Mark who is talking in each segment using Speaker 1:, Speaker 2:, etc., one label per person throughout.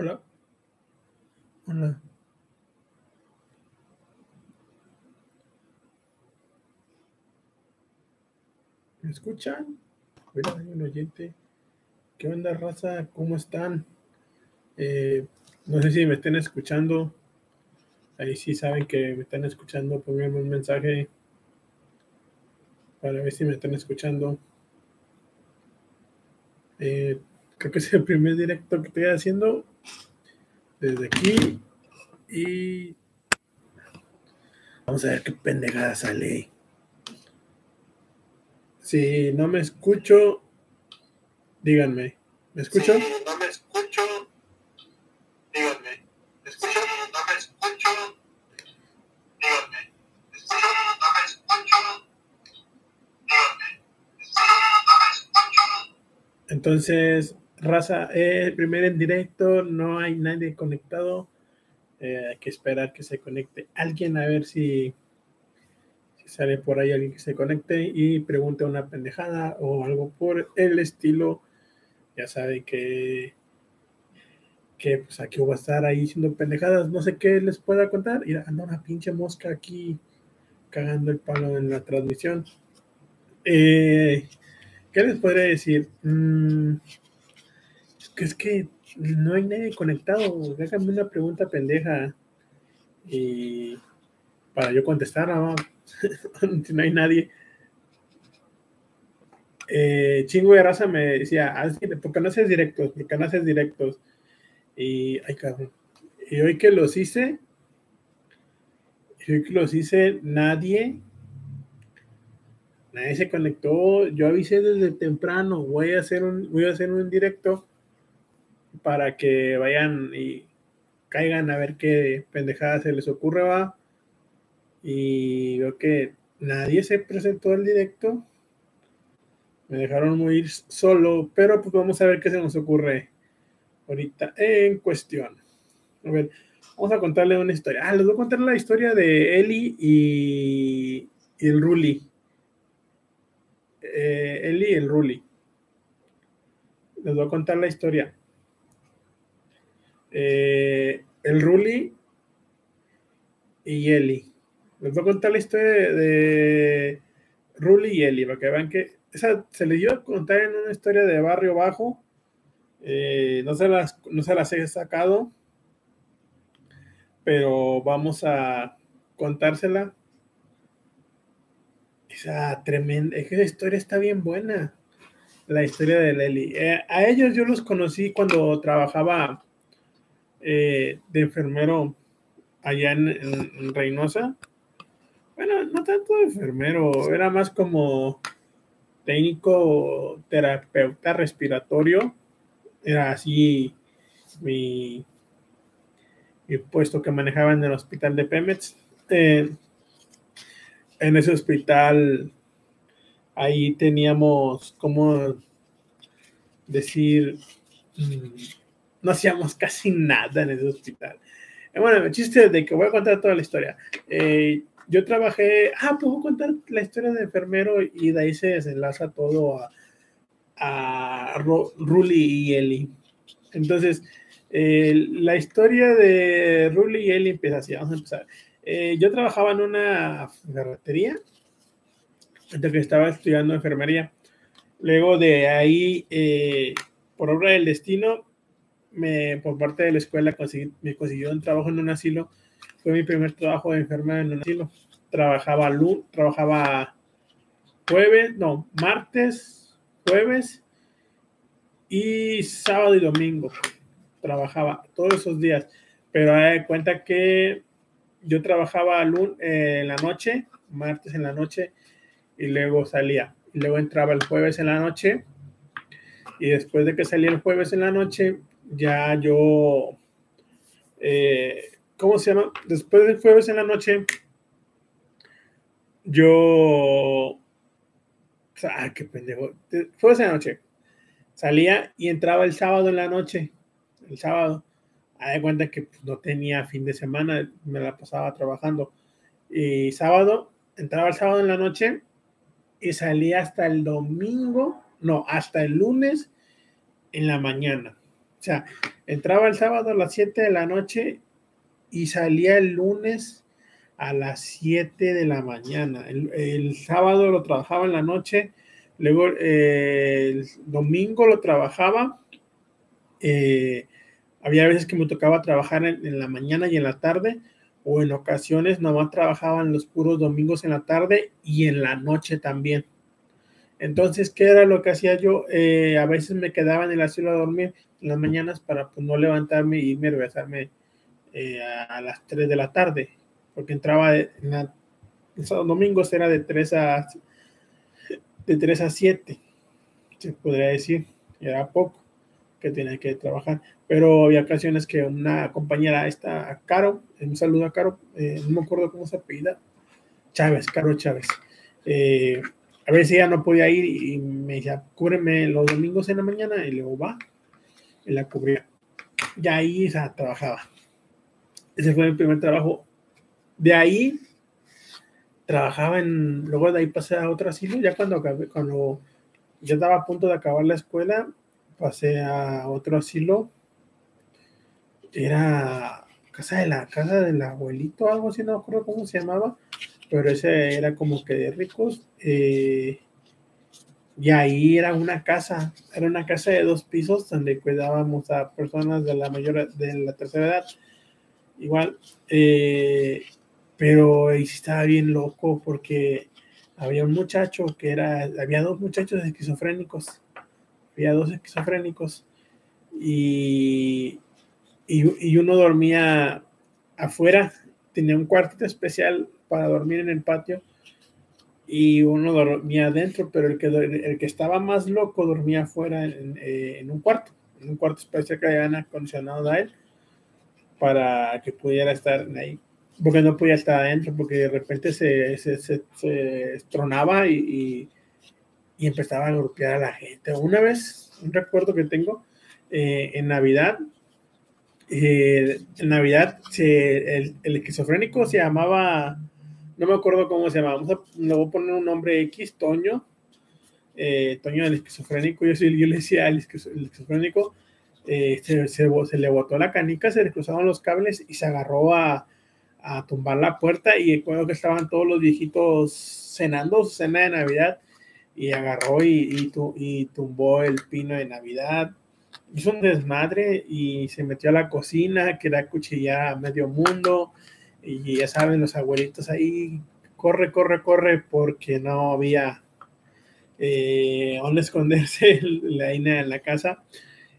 Speaker 1: Hola. Hola. ¿Me escuchan? Hay un oyente. ¿Qué onda, raza? ¿Cómo están? Eh, no sé si me estén escuchando. Ahí sí saben que me están escuchando. Pónganme un mensaje para ver si me están escuchando. Eh, creo que es el primer directo que estoy haciendo desde aquí. Y vamos a ver qué pendejada sale. Si no me escucho, díganme. ¿Me escucho?
Speaker 2: Si no me escucho, díganme. ¿Me escucho? No me escucho, díganme. ¿Me escucho? No me escucho, díganme. ¿Me escucho? No me escucho.
Speaker 1: Entonces, raza, el primer en directo, no hay nadie conectado. Eh, hay que esperar que se conecte alguien a ver si, si sale por ahí alguien que se conecte y pregunte una pendejada o algo por el estilo. Ya saben que, que pues aquí voy a estar ahí haciendo pendejadas. No sé qué les pueda contar. Mira, anda una pinche mosca aquí cagando el palo en la transmisión. Eh, ¿Qué les podría decir? Mm, es que no hay nadie conectado. Déjame una pregunta pendeja. Y para yo contestar, ¿no? no hay nadie. Eh, chingo de raza me decía, "Haz- ¿por qué no haces directos? ¿Por qué no haces directos? Y, ay, cabrón. Y hoy que los hice, hoy que los hice, nadie, nadie se conectó. Yo avisé desde temprano, voy a hacer un, voy a hacer un directo para que vayan y caigan a ver qué pendejada se les ocurre, va. Y veo que nadie se presentó al directo. Me dejaron muy solo, pero pues vamos a ver qué se nos ocurre ahorita en cuestión. A ver, vamos a contarle una historia. Ah, les voy a contar la historia de Eli y, y el Ruli. Eh, Eli y el Ruli. Les voy a contar la historia. Eh, el Ruli y Eli. Les voy a contar la historia de, de Ruli y Eli, para que vean que esa se les dio a contar en una historia de barrio bajo. Eh, no, se las, no se las he sacado, pero vamos a contársela. Esa tremenda, es que esa historia está bien buena. La historia de Eli. Eh, a ellos yo los conocí cuando trabajaba eh, de enfermero allá en, Reynosa. Bueno, no tanto de enfermero, era más como técnico terapeuta respiratorio. Era así mi, mi puesto que manejaba en el hospital de Pemex. Eh, en ese hospital, ahí teníamos, como decir, Mm, no hacíamos casi nada en ese hospital. Eh, bueno, el chiste de que voy a contar toda la historia. Eh, yo trabajé, ah, puedo contar la historia de enfermero y de ahí se desenlaza todo a, a Ro- Ruli y Eli. Entonces, eh, la historia de Ruli y Eli empieza así, vamos a empezar. Eh, yo trabajaba en una ferretería, antes que estaba estudiando enfermería. Luego de ahí, eh, por obra del destino, me, por parte de la escuela me consiguió un trabajo en un asilo. Fue mi primer trabajo de enfermera en un asilo. Trabajaba lunes, trabajaba jueves, no, martes, jueves y sábado y domingo. Trabajaba todos esos días. Pero de cuenta que yo trabajaba lun- eh, en la noche, martes en la noche, y luego salía. Y luego entraba el jueves en la noche. Y después de que salía el jueves en la noche, ya yo, eh, ¿cómo se llama? Después del jueves en la noche, yo, ah, qué pendejo, De- jueves en la noche, salía y entraba el sábado en la noche, el sábado, a de cuenta que pues, no tenía fin de semana, me la pasaba trabajando, y sábado, entraba el sábado en la noche y salía hasta el domingo, no, hasta el lunes en la mañana. O sea, entraba el sábado a las 7 de la noche y salía el lunes a las 7 de la mañana. El, sábado lo trabajaba en la noche, luego eh, el domingo lo trabajaba. Eh, había veces que me tocaba trabajar en, la mañana y en la tarde, o en ocasiones nomás trabajaban los puros domingos en la tarde y en la noche también. Entonces, ¿qué era lo que hacía yo? Eh, a veces me quedaba en el asilo a dormir en las mañanas para pues, no levantarme y irme regresarme a, las 3 de la tarde porque entraba en la, los domingos era de 3 a de 3 a 7, se podría decir, era poco que tenía que trabajar, pero había ocasiones que una compañera, esta Caro, un saludo a Caro, eh, no me acuerdo cómo se apellida, Chávez, Caro Chávez, eh, a veces ella no podía ir y me decía, cúbreme los domingos en la mañana y luego va, y la cubría. Y ahí o trabajaba. Ese fue mi primer trabajo de ahí trabajaba en, luego de ahí pasé a otro asilo, ya cuando cuando ya estaba a punto de acabar la escuela, pasé a otro asilo, era casa de la casa del abuelito, algo así, no me acuerdo cómo se llamaba, pero ese era como que de ricos, eh, y ahí era una casa, era una casa de dos pisos donde cuidábamos a personas de la mayor, de la tercera edad. Igual, eh, pero ahí estaba bien loco porque había un muchacho que era, había dos muchachos esquizofrénicos, había dos esquizofrénicos y, y, uno dormía afuera, tenía un cuartito especial para dormir en el patio y uno dormía adentro, pero el que, el que estaba más loco dormía afuera en, eh, en un cuarto, en un cuarto especial que habían acondicionado a él para que pudiera estar ahí porque no podía estar adentro, porque de repente se, se, se, tronaba y, y, empezaba a golpear a la gente. Una vez, un recuerdo que tengo, eh, en Navidad, eh, en Navidad el, el, esquizofrénico se llamaba, no me acuerdo cómo se llamaba, le voy a poner un nombre X, Toño, eh, Toño del esquizofrénico, yo, yo le decía al esquizofrénico, se, se, le botó la canica, se le cruzaron los cables y se agarró a, a tumbar la puerta y recuerdo que estaban todos los viejitos cenando su cena de Navidad y agarró y, y, tumbó el pino de Navidad. Hizo un desmadre y se metió a la cocina, que era cuchillar a medio mundo. Y ya saben, los abuelitos ahí, corre, corre, corre, porque no había eh, dónde esconderse la ina en la casa.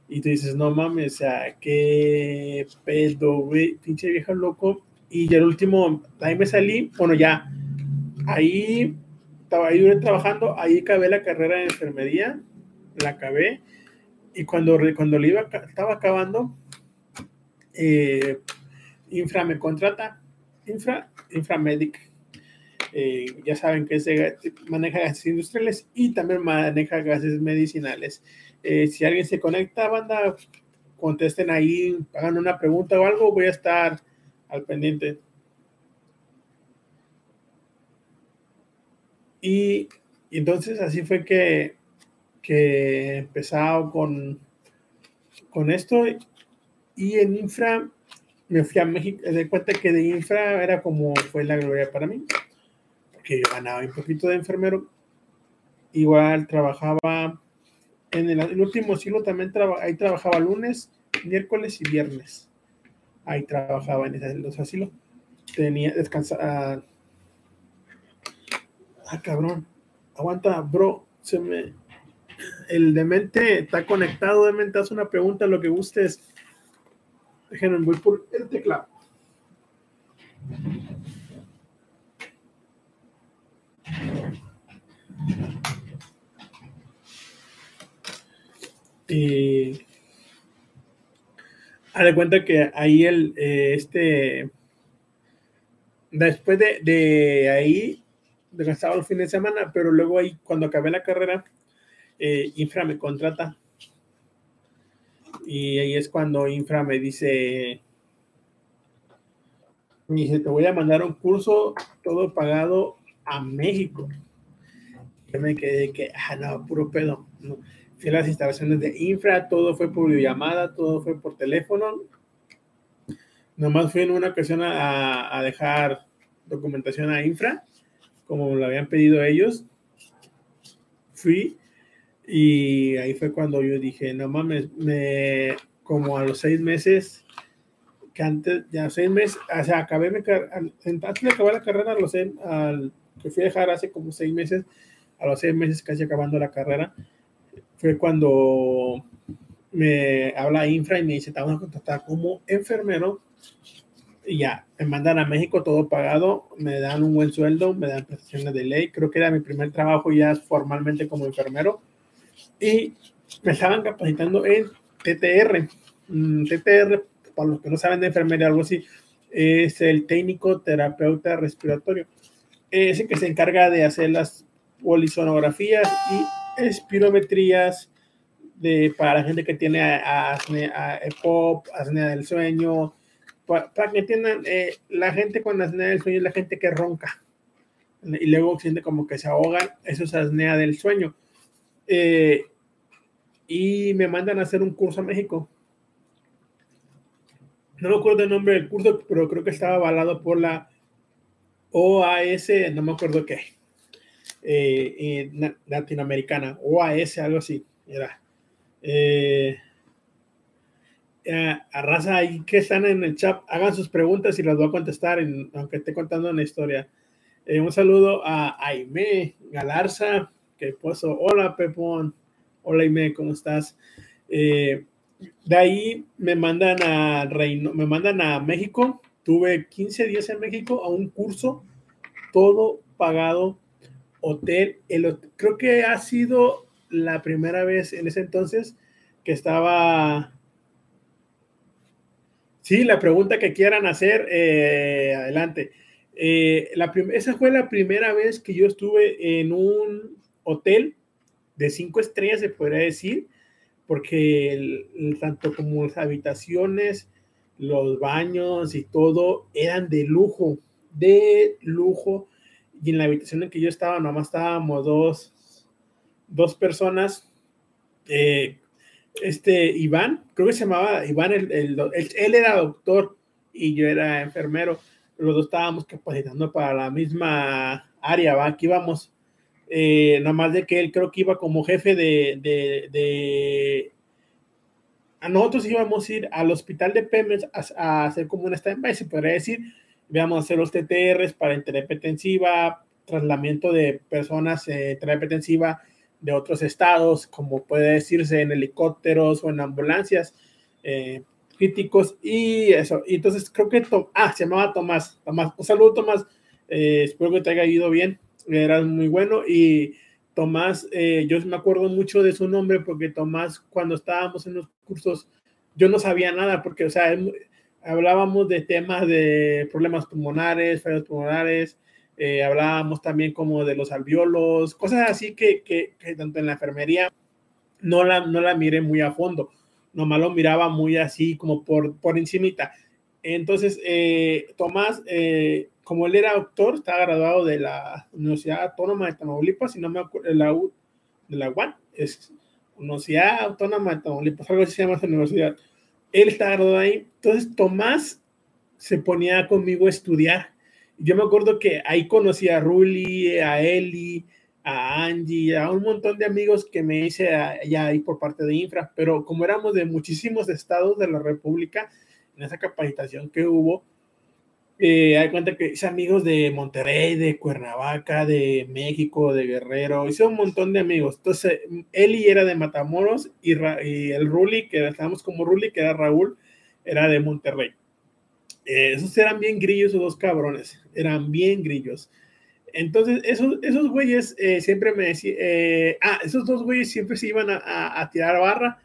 Speaker 1: Y tú dices, no mames, o sea, qué pedo, güey, pinche viejo loco y el último, ahí me salí, bueno, ya, ahí estaba ahí trabajando, ahí acabé la carrera de enfermería, la acabé, y cuando, cuando le iba, estaba acabando, eh, Infra me contrata, Infra, Inframedic. Eh, ya saben que se maneja gases industriales y también maneja gases medicinales. Eh, si alguien se conecta, banda, contesten ahí, hagan una pregunta o algo, voy a estar al pendiente. Y, entonces así fue que, que empezado con, con esto. Y en infra me fui a México. De cuenta que de infra era como fue la gloria para mí. Porque yo ganaba un poquito de enfermero. Igual trabajaba en el, último siglo también ahí trabajaba lunes, miércoles y viernes ahí trabajaba en los asilos. Tenía descansar. Ah, cabrón. Aguanta, bro. Se me. El demente está conectado. Demente, haz una pregunta, lo que gustes. Déjenme, voy por el teclado. Y Haz de cuenta que ahí el, eh, este, después de, de ahí, descansaba los fines de semana, pero luego ahí, cuando acabé la carrera, eh, Infra me contrata. Y ahí es cuando Infra me dice, me dice, te voy a mandar un curso todo pagado a México. Yo me quedé que, ah, no, puro pedo. fui a las instalaciones de infra, todo fue por videollamada, todo fue por teléfono. Nomás fui en una ocasión a, a dejar documentación a infra, como lo habían pedido ellos. Fui y ahí fue cuando yo dije, no mames, me, como a los seis meses, que antes, ya seis meses, o sea, acabé, me, antes de acabar la carrera, a los seis, al, que fui a dejar hace como seis meses, a los seis meses casi acabando la carrera, fue cuando me habla Infra y me dice, te vamos a contratar como enfermero y ya, me mandan a México todo pagado, me dan un buen sueldo, me dan prestaciones de ley, creo que era mi primer trabajo ya formalmente como enfermero y me estaban capacitando en TTR. Mm, TTR, para los que no saben de enfermería, algo así, es el técnico terapeuta respiratorio. Es el que se encarga de hacer las polisonografías y espirometrías de, para la gente que tiene apnea, EPOP, apnea del sueño, para, que entiendan, eh, la gente con apnea del sueño es la gente que ronca y luego siente como que se ahogan, eso es apnea del sueño. Eh, y me mandan a hacer un curso a México. No me acuerdo el nombre del curso, pero creo que estaba avalado por la OAS, no me acuerdo qué, eh, latinoamericana, OAS, algo así, era. Eh, a raza ahí que están en el chat, hagan sus preguntas y las voy a contestar, aunque esté contando una historia. Un saludo a Aime Galarza, que puso, hola Pepón, hola Aime, ¿cómo estás? Eh, de ahí me mandan a Reino, me mandan a México. Tuve 15 días en México a un curso, todo pagado, hotel. El, creo que ha sido la primera vez en ese entonces que estaba. Sí, la pregunta que quieran hacer, eh, adelante. Eh, la esa fue la primera vez que yo estuve en un hotel de cinco estrellas, se podría decir, porque tanto como las habitaciones, los baños y todo eran de lujo, de lujo. Y en la habitación en que yo estaba, nomás estábamos dos, dos personas. Eh, este Iván, creo que se llamaba Iván, él era doctor y yo era enfermero. Los dos estábamos capacitando para la misma área. Aquí íbamos eh, nada más de que él creo que iba como jefe de, de, a nosotros íbamos a ir al hospital de Pemex a, hacer como una stand-by, se podría decir, íbamos a hacer los TTRs para terapia intensiva, trasladamiento de personas eh, terapia intensiva de otros estados, como puede decirse en helicópteros o en ambulancias eh, críticos y eso. Y entonces creo que, ah, se llamaba Tomás, Tomás, un saludo Tomás, eh, espero que te haya ido bien era muy bueno y Tomás, eh, yo me acuerdo mucho de su nombre porque Tomás, cuando estábamos en los cursos, yo no sabía nada porque, o sea, hablábamos de temas de problemas pulmonares, fallos pulmonares, eh, hablábamos también como de los alveolos, cosas así que, que, tanto en la enfermería no la, no la miré muy a fondo, nomás lo miraba muy así como por, por encimita. Entonces, eh, Tomás, como él era doctor, estaba graduado de la Universidad Autónoma de Tamaulipas, si no me acuerdo, de la, U, de la UAN, es Universidad Autónoma de Tamaulipas, algo así se llama esa universidad. Él está graduado ahí. Entonces, Tomás se ponía conmigo a estudiar. Yo me acuerdo que ahí conocí a Ruli, a Eli, a Angie, a un montón de amigos que me hice allá ahí por parte de Infra, pero como éramos de muchísimos estados de la República, en esa capacitación que hubo, eh, hay cuenta que hice amigos de Monterrey, de Cuernavaca, de México, de Guerrero, hice un montón de amigos. Entonces, Eli era de Matamoros y, el Ruli, que estábamos como Ruli, que era Raúl, era de Monterrey. Eh, esos eran bien grillos, esos dos cabrones, eran bien grillos. Entonces, esos, esos güeyes eh, siempre me decían, ah, esos dos güeyes siempre se iban a, a tirar barra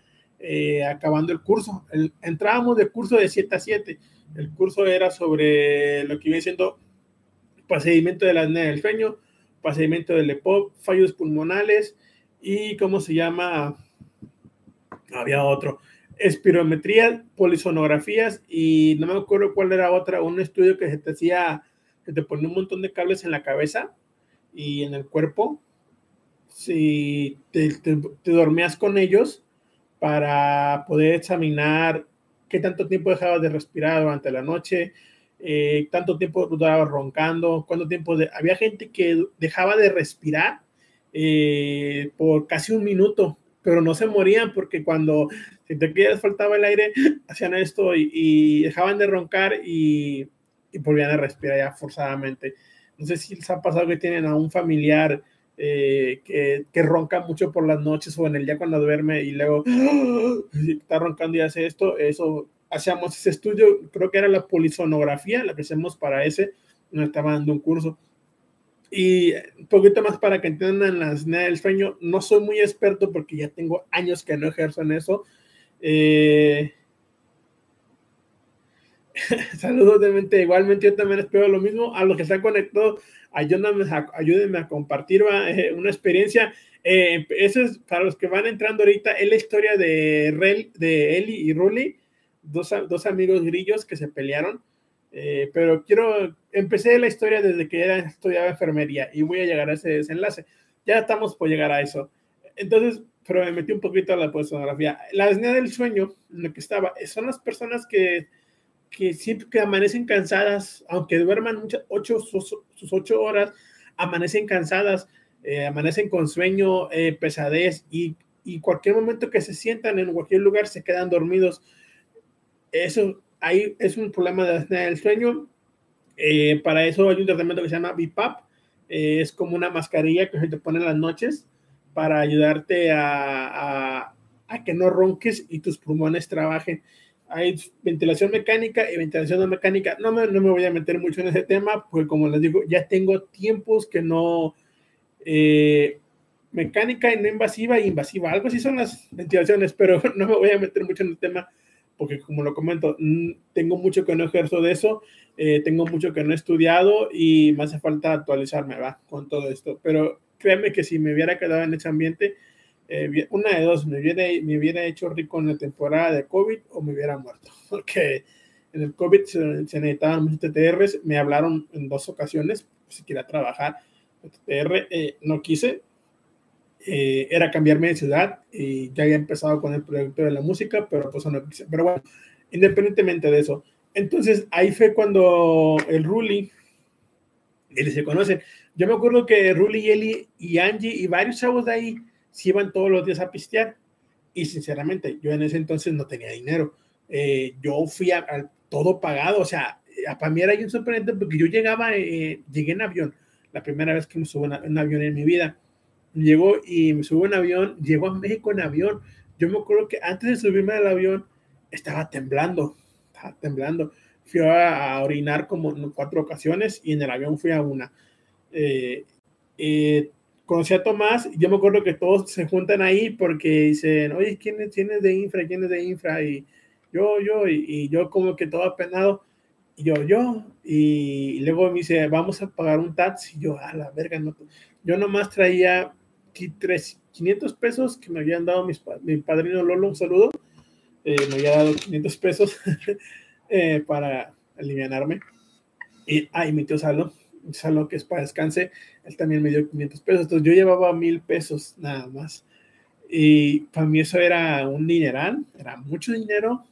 Speaker 1: acabando el curso. entrábamos de curso de 7 a 7 el curso era sobre lo que viene siendo procedimiento de la apnea del sueño, procedimiento del EPOP, fallos pulmonales y, ¿cómo se llama? Había otro. Espirometría, polisonografías y no me acuerdo cuál era otra, un estudio que se te hacía, que te ponía un montón de cables en la cabeza y en el cuerpo. si te dormías con ellos para poder examinar qué tanto tiempo dejabas de respirar durante la noche, eh, tanto tiempo durabas roncando, cuánto tiempo había gente que dejaba de respirar eh, por casi un minuto, pero no se morían porque cuando si te les faltaba el aire, hacían esto y, y dejaban de roncar y, y, volvían a respirar ya forzadamente. No sé si les ha pasado que tienen a un familiar eh, que, que, ronca mucho por las noches o en el día cuando duerme y luego está roncando y hace esto, eso hacíamos ese estudio, creo que era la polisonografía, la que hacemos para ese, nos estaba dando un curso. Y un poquito más para que entiendan la escena del sueño, no soy muy experto porque ya tengo años que no ejerzo en eso. Eh... Saludos de mente, igualmente yo también espero lo mismo. A los que se han ayúdenme a, ayúdenme a compartir eh, una experiencia. Eh, eso es para los que van entrando ahorita, es la historia de, Rel, de Eli y Ruli, dos, dos, amigos grillos que se pelearon. Eh, pero quiero, empecé la historia desde que era, estudiaba enfermería y voy a llegar a ese desenlace. Ya estamos por llegar a eso. Entonces, pero me metí un poquito a la personografía. La escena del sueño, en lo que estaba, son las personas que que siempre que amanecen cansadas, aunque duerman muchas, ocho, sus, sus, ocho horas, amanecen cansadas, eh, amanecen con sueño, eh, pesadez y, y, cualquier momento que se sientan en cualquier lugar se quedan dormidos. Eso ahí es un problema del sueño. Eh, para eso hay un tratamiento que se llama BIPAP. Eh, es como una mascarilla que se te pone en las noches para ayudarte a, a, a que no ronques y tus pulmones trabajen hay ventilación mecánica y ventilación no mecánica. No me, no me voy a meter mucho en ese tema, porque como les digo, ya tengo tiempos que no... Eh, mecánica y no invasiva e invasiva. Algo así son las ventilaciones, pero no me voy a meter mucho en el tema porque como lo comento, tengo mucho que no ejerzo de eso, eh, tengo mucho que no he estudiado y me hace falta actualizarme, ¿va? Con todo esto. Pero créanme que si me hubiera quedado en ese ambiente, eh, una de dos, me hubiera, me hubiera hecho rico en la temporada de COVID o me hubiera muerto, porque en el COVID se, se necesitaban muchos TTRs, me hablaron en dos ocasiones, si quería trabajar, TTR, eh, no quise, eh, era cambiarme de ciudad y ya había empezado con el proyecto de la música, pero pues no quise, pero bueno, independientemente de eso, entonces ahí fue cuando el Ruli, él se conocen, yo me acuerdo que Ruli y Eli y Angie y varios chavos de ahí, si iban todos los días a pistear. Y sinceramente, yo en ese entonces no tenía dinero. Eh, yo fui a, a, todo pagado, o sea, para mí era un sorprendente porque yo llegaba, eh, llegué en avión, la primera vez que me subo en un avión en mi vida. Llegó y me subo en avión, llego a México en avión. Yo me acuerdo que antes de subirme al avión estaba temblando, estaba temblando. Fui a, a orinar como en cuatro ocasiones y en el avión fui a una. Eh, eh, conocí a Tomás, yo me acuerdo que todos se juntan ahí porque dicen, oye, ¿quién es, quién de infra? ¿Quién es de infra? Y yo, yo, y, y yo como que todo apenado, y yo, yo, y, luego me dice, vamos a pagar un taxi, y yo, a la verga, no, yo nomás traía tres, 500 pesos que me habían dado mis, mi padrino Lolo, un saludo, eh, me había dado 500 pesos eh, para alivianarme, y, ah, y mi tío Salo, Salo que es para descanse, él también me dio 500 pesos, entonces yo llevaba mil pesos nada más. Y para mí eso era un dineral, era mucho dinero.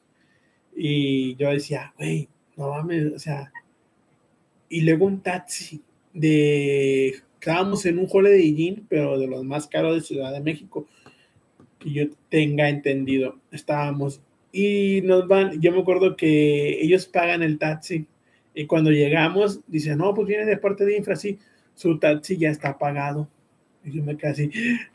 Speaker 1: Y yo decía, güey, no mames, o sea. Y luego un taxi de. Estábamos en un Holiday Inn, pero de los más caros de Ciudad de México. Que yo tenga entendido. Estábamos. Y nos van. Yo me acuerdo que ellos pagan el taxi. Y cuando llegamos, dicen, no, pues viene de parte de Infra, sí su taxi ya está pagado. Y yo me quedé así,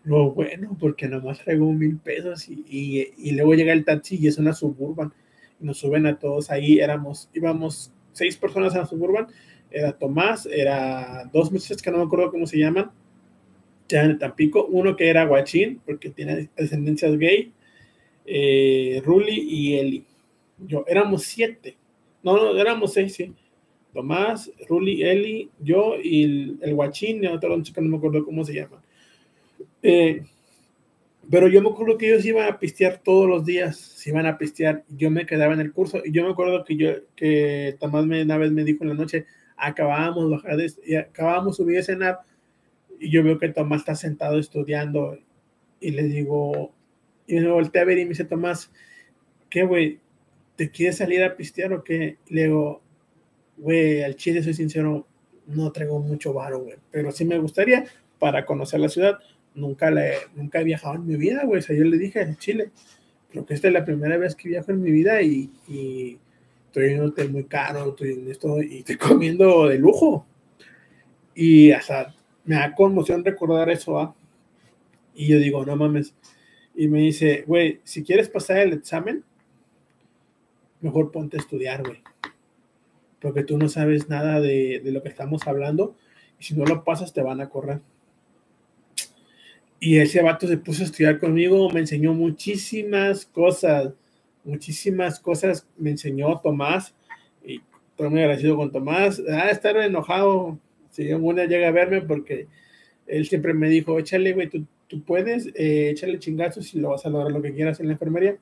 Speaker 1: lo bueno, porque nomás traigo mil pesos y, y, y, luego llega el taxi y es una suburban y nos suben a todos ahí, éramos, íbamos seis personas a la suburban, era Tomás, era dos muchachos que no me acuerdo cómo se llaman, ya en Tampico, uno que era guachín, porque tiene descendencias gay, eh, Ruli y Eli. Yo, éramos siete, no, no, éramos seis, sí Tomás, Ruli, Eli, yo y el, el guachín, y otro chico, no me acuerdo cómo se llama. Eh, pero yo me acuerdo que ellos iban a pistear todos los días, se iban a pistear, yo me quedaba en el curso, y yo me acuerdo que yo, que Tomás me, una vez me dijo en la noche, acabábamos bajar y acabábamos subir a cenar, y yo veo que Tomás está sentado estudiando y le digo, y me volteé a ver y me dice Tomás, ¿qué, güey? ¿Te quieres salir a pistear o qué? Le digo, güey, al chile soy sincero, no traigo mucho varo, güey, pero sí me gustaría para conocer la ciudad. Nunca, le, nunca he viajado en mi vida, güey. O sea, yo le dije en Chile, creo que esta es la primera vez que viajo en mi vida y, y estoy en un hotel muy caro, estoy en esto y estoy comiendo de lujo. Y hasta me da conmoción recordar eso, ¿ah? Y yo digo, no mames. Y me dice, güey, si quieres pasar el examen, mejor ponte a estudiar, güey. Porque tú no sabes nada de, de lo que estamos hablando. Y si no lo pasas, te van a correr. Y ese vato se puso a estudiar conmigo, me enseñó muchísimas cosas, muchísimas cosas me enseñó Tomás. Y estoy muy agradecido con Tomás. Ah, estar enojado si una llega a verme porque él siempre me dijo, échale, güey, tú, tú puedes, eh, échale chingazos y lo vas a lograr lo que quieras en la enfermería.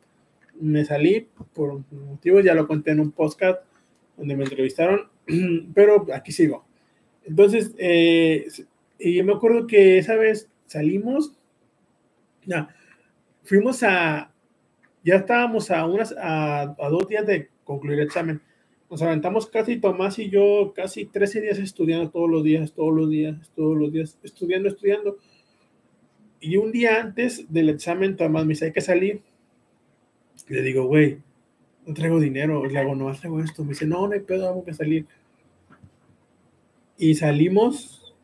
Speaker 1: Me salí por motivos, ya lo conté en un podcast donde me entrevistaron, pero aquí sigo. Entonces, eh, y yo me acuerdo que esa vez salimos, ya, fuimos a, ya estábamos a, unas, a, a dos días de concluir el examen nos aventamos casi Tomás y yo casi 13 días estudiando todos los días, todos los días, todos los días, estudiando, estudiando. Y un día antes del examen, Tomás me dice, hay que salir. le digo, güey, no traigo dinero. Le hago, no traigo esto. Me dice, no, no hay pedo, vamos a salir. Y salimos.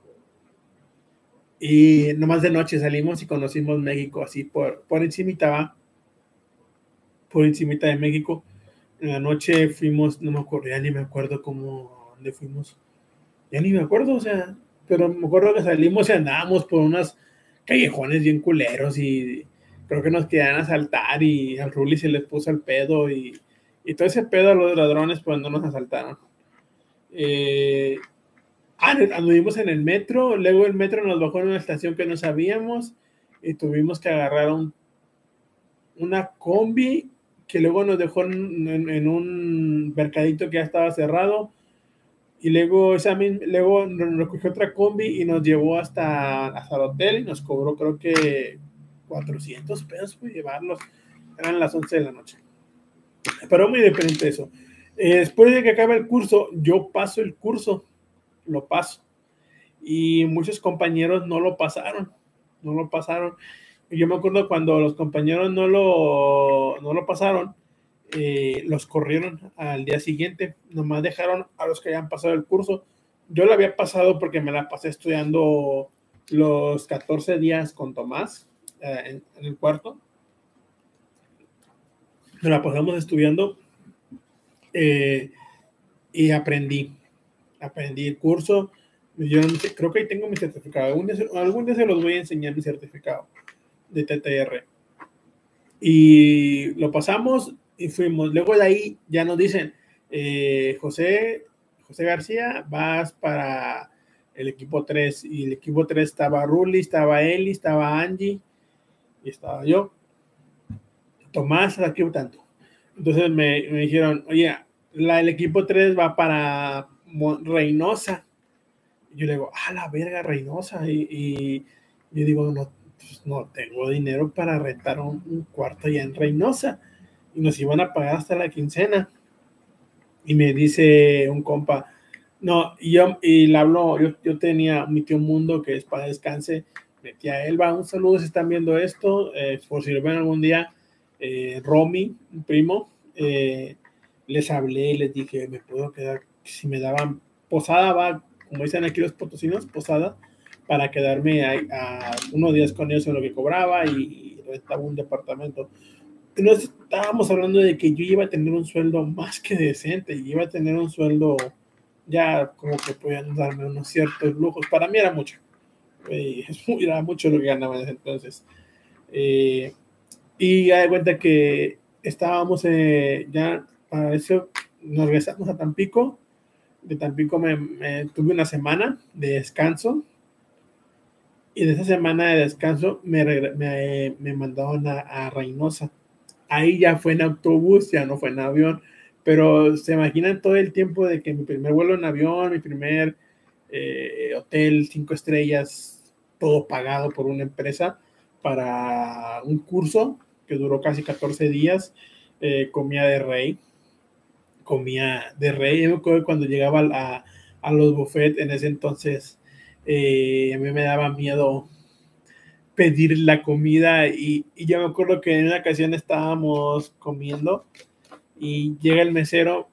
Speaker 1: Y nomás de noche salimos y conocimos México, así por, por encimita, Por encimita de México en la noche fuimos, no me acuerdo, ya ni me acuerdo cómo, dónde fuimos. Ya ni me acuerdo, o sea, pero me acuerdo que salimos y andábamos por unas callejones bien culeros y creo que nos querían asaltar y al Ruli se les puso el pedo y, y todo ese pedo a los ladrones pues no nos asaltaron. Eh, ah, anduvimos en el metro, luego el metro nos bajó en una estación que no sabíamos y tuvimos que agarrar un, una combi que luego nos dejó en, un mercadito que ya estaba cerrado. Y luego, esa, luego nos cogió otra combi y nos llevó hasta, hasta el hotel y nos cobró creo que 400 pesos por llevarlos. Eran las 11 de la noche. Pero muy diferente eso. Eh, después de que acabe el curso, yo paso el curso, lo paso. Y muchos compañeros no lo pasaron, no lo pasaron yo me acuerdo cuando los compañeros no lo, no lo pasaron, eh, los corrieron al día siguiente, nomás dejaron a los que habían pasado el curso. Yo lo había pasado porque me la pasé estudiando los 14 días con Tomás eh, en, el cuarto. Me la pasamos estudiando eh, y aprendí. Aprendí el curso. Yo creo que ahí tengo mi certificado. Algún día, algún día se los voy a enseñar mi certificado de TTR. Y lo pasamos y fuimos. Luego de ahí ya nos dicen, eh, José, José García, vas para el equipo 3. Y el equipo 3 estaba Ruli, estaba Eli, estaba Angie y estaba yo. Tomás, aquí tanto. Entonces me, me dijeron, oye, la, el equipo 3 va para Reynosa. Y yo le digo, ah, la verga, Reynosa. Y, y yo digo, no, pues, no tengo dinero para rentar un, cuarto allá en Reynosa. Y nos iban a pagar hasta la quincena. Y me dice un compa, no, y yo, y le hablo, yo, yo tenía mi tío Mundo que es para descanse, metí a Elba, un saludo si están viendo esto, eh, por si lo ven algún día, eh, Romy, un primo, eh, les hablé y les dije, me puedo quedar, si me daban posada, va, como dicen aquí los potosinos, posada, para quedarme a, unos días con ellos en lo que cobraba y, rentaba un departamento. Entonces estábamos hablando de que yo iba a tener un sueldo más que decente y iba a tener un sueldo ya como que podían darme unos ciertos lujos. Para mí era mucho. era mucho lo que ganaba en ese entonces. Eh, y ya de cuenta que estábamos eh, ya para eso nos regresamos a Tampico. De Tampico me tuve una semana de descanso y de esa semana de descanso me, me, me mandaron a, a, Reynosa. Ahí ya fue en autobús, ya no fue en avión. Pero se imaginan todo el tiempo de que mi primer vuelo en avión, mi primer eh, hotel cinco estrellas, todo pagado por una empresa para un curso que duró casi 14 días. Eh, comía de rey, comía de rey. Yo cuando llegaba a, a los buffets en ese entonces, eh, a mí me daba miedo pedir la comida y, y yo me acuerdo que en una ocasión estábamos comiendo y llega el mesero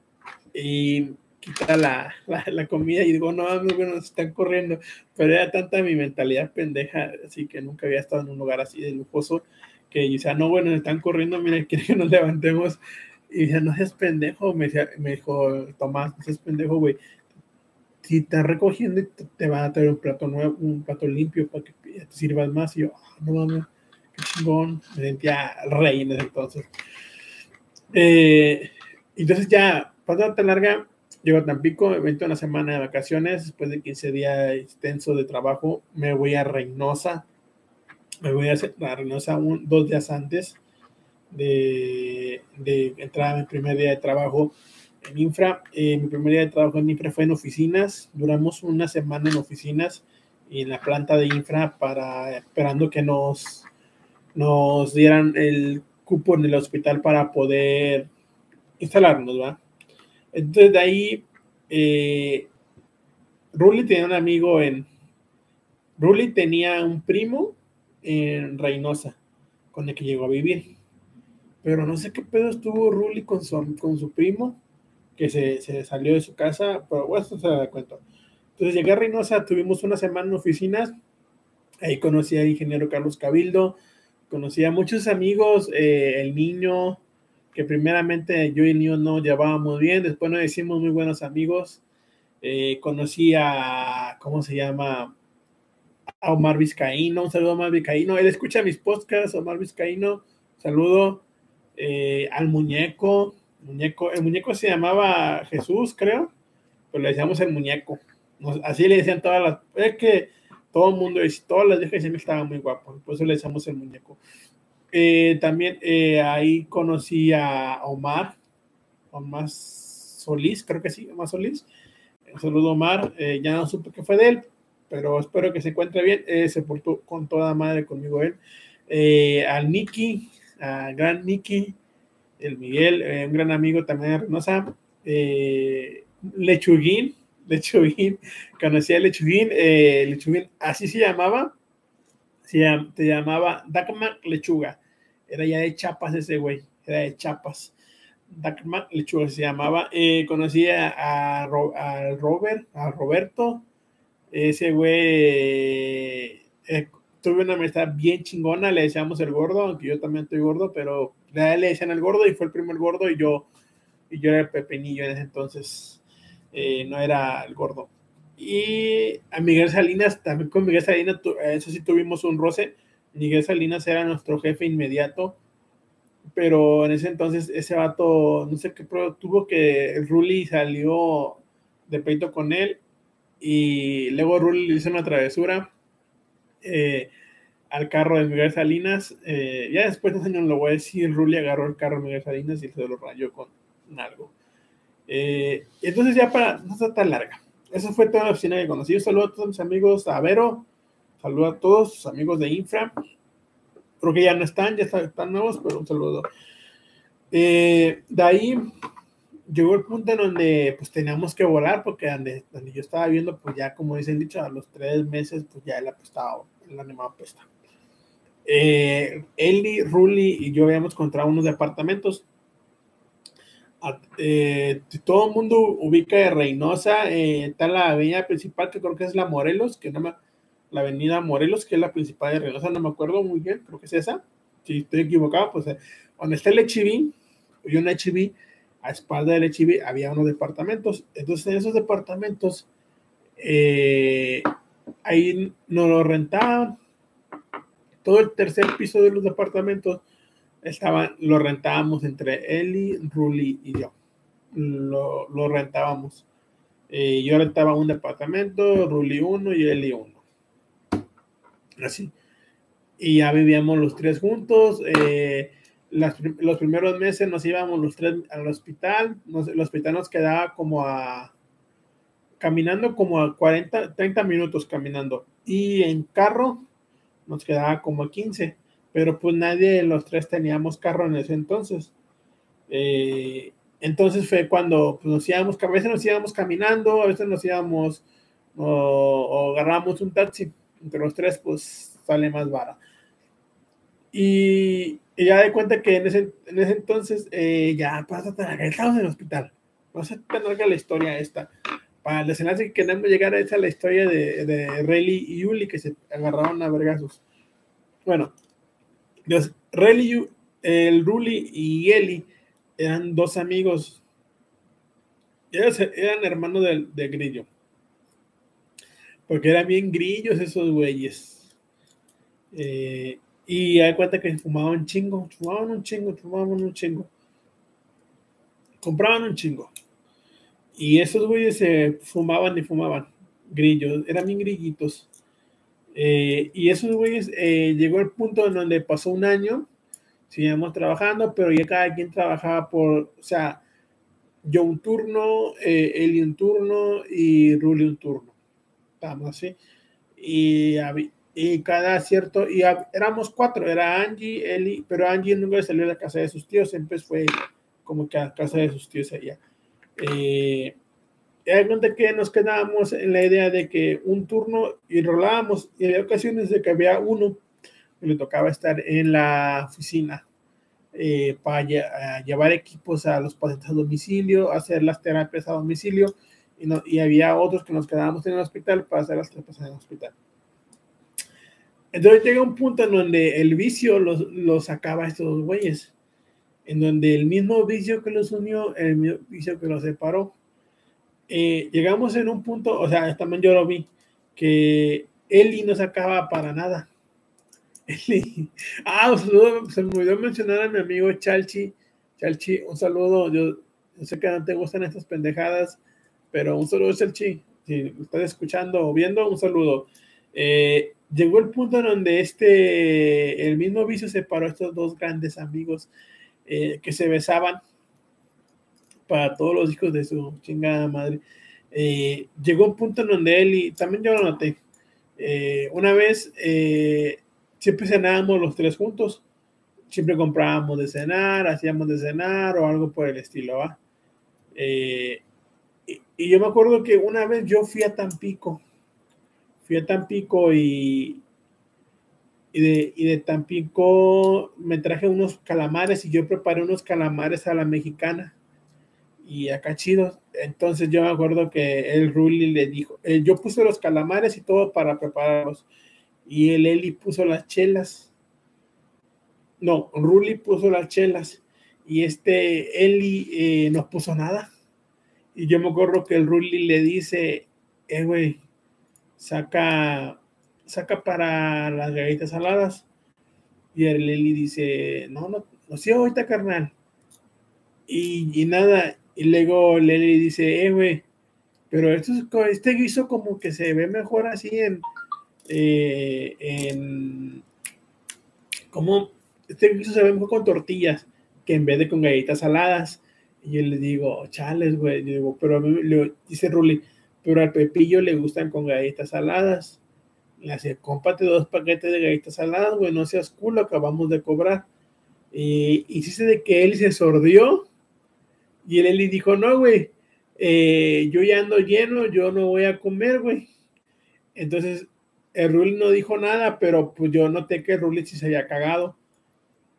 Speaker 1: y quita la, la, la comida y digo, no, bueno, nos están corriendo, pero era tanta mi mentalidad pendeja, así que nunca había estado en un lugar así de lujoso, que decía, no, bueno, están corriendo, mira, quiere que nos levantemos, y decía, no seas pendejo, me, decía, me dijo Tomás, no seas pendejo, güey, si están recogiendo te, van a traer un plato nuevo, un plato limpio para que te sirvas más, y yo, oh, no mames, qué chingón, me sentía rey en ese entonces. Eh, entonces ya, para tan larga, llego a Tampico, me meto una semana de vacaciones, después de 15 días extenso de trabajo, me voy a Reynosa, me voy a, a Reynosa un, dos días antes de, de, entrar a mi primer día de trabajo en Infra. Eh, mi primer día de trabajo en Infra fue en oficinas, duramos una semana en oficinas y en la planta de Infra para esperando que nos, nos dieran el cupo en el hospital para poder instalarnos, ¿va? Entonces de ahí, eh, Ruli tenía un amigo en, Ruli tenía un primo en Reynosa con el que llegó a vivir. Pero no sé qué pedo estuvo Ruli con su, con su primo, que se, se, salió de su casa, pero bueno, esto se da cuenta. Entonces llegué a Reynosa, tuvimos una semana en oficinas, ahí conocí al ingeniero Carlos Cabildo, conocí a muchos amigos, eh, el niño, que primeramente yo y el niño no llevábamos bien, después nos hicimos muy buenos amigos. Eh, conocí a, ¿cómo se llama? A Omar Vizcaíno, un saludo a Omar Vizcaíno. Él escucha mis podcasts, Omar Vizcaíno, saludo eh, al muñeco. muñeco. El muñeco se llamaba Jesús, creo, pero le decíamos el muñeco. Así le decían todas las. Es que todo el mundo, todas las viejas siempre estaban muy guapos, por eso le decíamos el muñeco. Eh, también eh, ahí conocí a Omar, Omar Solís, creo que sí, Omar Solís. Un saludo, Omar. Ya no supe qué fue de él, pero espero que se encuentre bien. Eh, se portó con toda madre conmigo él. al Nicky, a gran Nicky, el Miguel, un gran amigo también de Reynosa. Lechuguín, Lechuguín, conocí a Lechuguín, Lechuguín, así se llamaba se, llamaba Dagmar Lechuga. Era ya de chapas ese güey, era de chapas. Dagmar Lechuga se llamaba. Eh, conocí a, a, a, Robert, a Roberto. Ese güey eh, tuve una amistad bien chingona, le decíamos el gordo, aunque yo también estoy gordo, pero le decían el gordo y fue el primer gordo y yo, y yo era el pepinillo en ese entonces, eh, no era el gordo. Y a Miguel Salinas, también con Miguel Salinas, eso sí tuvimos un roce. Miguel Salinas era nuestro jefe inmediato, pero en ese entonces ese vato, no sé qué, tuvo que el Ruli salió de peito con él y luego Ruli le hizo una travesura eh, al carro de Miguel Salinas. Eh, ya después de años lo voy a decir, Ruli agarró el carro de Miguel Salinas y se lo rayó con algo. Eh, entonces ya para, no está tan larga esa fue toda la oficina que conocí. Un saludo a todos mis amigos, a Vero, saludo a todos sus amigos de Infra. Creo que ya no están, ya están, nuevos, pero un saludo. Eh, de ahí llegó el punto en donde pues teníamos que volar, porque donde, donde yo estaba viendo, pues ya como dicen dicho, a los tres meses, pues ya el apestado, el animado apesta. Eh, Eli, Ruli y yo habíamos encontrado unos departamentos eh, todo el mundo ubica de Reynosa, eh, está la avenida principal que creo que es la Morelos, que no me, la avenida Morelos, que es la principal de Reynosa, no me acuerdo muy bien, creo que es esa. Si estoy equivocado, pues eh, donde está el HIV y un HIV, a espalda del HIV había unos departamentos. Entonces, en esos departamentos, eh, ahí nos lo rentaban. Todo el tercer piso de los departamentos estaban, lo rentábamos entre Eli, Ruli y yo. Lo, lo rentábamos. Eh, yo rentaba un departamento, Ruli uno y Eli uno. Así. Y ya vivíamos los tres juntos. Eh, las, los primeros meses nos íbamos los tres al hospital. Nos, el hospital nos quedaba como a caminando como a 40, 30 minutos caminando. y en carro nos quedaba como 15, pero pues nadie de los tres teníamos carro en ese entonces. Eh, entonces fue cuando pues, nos íbamos, a veces nos íbamos caminando, a veces nos íbamos o, o agarramos un taxi. Entre los tres, pues sale más vara. Y, ya de cuenta que en ese, en ese entonces eh, ya pasa estamos en el hospital. Vamos a tener la historia esta. Para el escenario que queremos llegar a esa la historia de, de Rayleigh y Yuli que se agarraron a vergazos. Bueno, los Rayleigh, el Ruli y Eli eran dos amigos. Eran, eran hermanos de, de Grillo. Porque eran bien grillos esos güeyes. Eh, y hay cuenta que fumaban chingo, fumaban un chingo, fumaban un chingo. Compraban un chingo. Y esos güeyes se fumaban y fumaban. Grillos, eran bien grillitos. Eh, y esos güeyes eh, llegó el punto en donde pasó un año, seguíamos trabajando, pero ya cada quien trabajaba por, o sea, yo un turno, eh, Eli un turno y Ruli un turno estamos así. Y, y cada cierto, y éramos cuatro, era Angie, Eli, pero Angie nunca salió de la casa de sus tíos, siempre fue como que a casa de sus tíos allá. Eh, cuenta que nos quedábamos en la idea de que un turno y rolábamos, y había ocasiones de que había uno que le tocaba estar en la oficina eh, para llevar equipos a los pacientes a domicilio, hacer las terapias a domicilio y, había otros que nos quedábamos en el hospital para hacer las cosas en el hospital. Entonces llega un punto en donde el vicio los, los sacaba a estos dos güeyes, en donde el mismo vicio que los unió, el mismo vicio que los separó. Eh, llegamos en un punto, o sea, también yo lo vi, que Eli no sacaba para nada. Eli. Ah, un saludo, se me olvidó mencionar a mi amigo Chalchi. Chalchi, un saludo. Yo, yo sé que no te gustan estas pendejadas, pero un saludo, Chelchi. Si estás escuchando o viendo, un saludo. Eh, llegó el punto en donde este, el mismo vicio separó a estos dos grandes amigos eh, que se besaban para todos los hijos de su chingada madre. Eh, llegó un punto en donde él, y también yo lo noté, una vez siempre cenábamos los tres juntos, siempre comprábamos de cenar, hacíamos de cenar o algo por el estilo, ¿va? y yo me acuerdo que una vez yo fui a Tampico, fui a Tampico y, y, de, y de Tampico me traje unos calamares y yo preparé unos calamares a la mexicana y acá chidos. Entonces yo me acuerdo que el Ruli le dijo, eh, yo puse los calamares y todo para prepararlos y el Eli puso las chelas. No, Ruli puso las chelas y este Eli eh, no puso nada y yo me acuerdo que el Rulli le dice, eh, güey, saca, saca para las galletas saladas. Y el Leli dice, no, no, no sé ahorita, carnal. Y, nada, y luego Leli dice, eh, güey, pero esto, este guiso como que se ve mejor así en, eh, en, como, este guiso se ve mejor con tortillas que en vez de con galletas saladas. Y yo le digo, chales, güey. digo, pero a mí, le dice Ruli, pero al Pepillo le gustan con galletas saladas. Le hace, cómpate dos paquetes de galletas saladas, güey, no seas culo, acabamos de cobrar. Y hiciste de que él se sordió. Y él le dijo, no, güey, eh, yo ya ando lleno, yo no voy a comer, güey. Entonces, el Ruli no dijo nada, pero pues yo noté que Ruli sí se había cagado.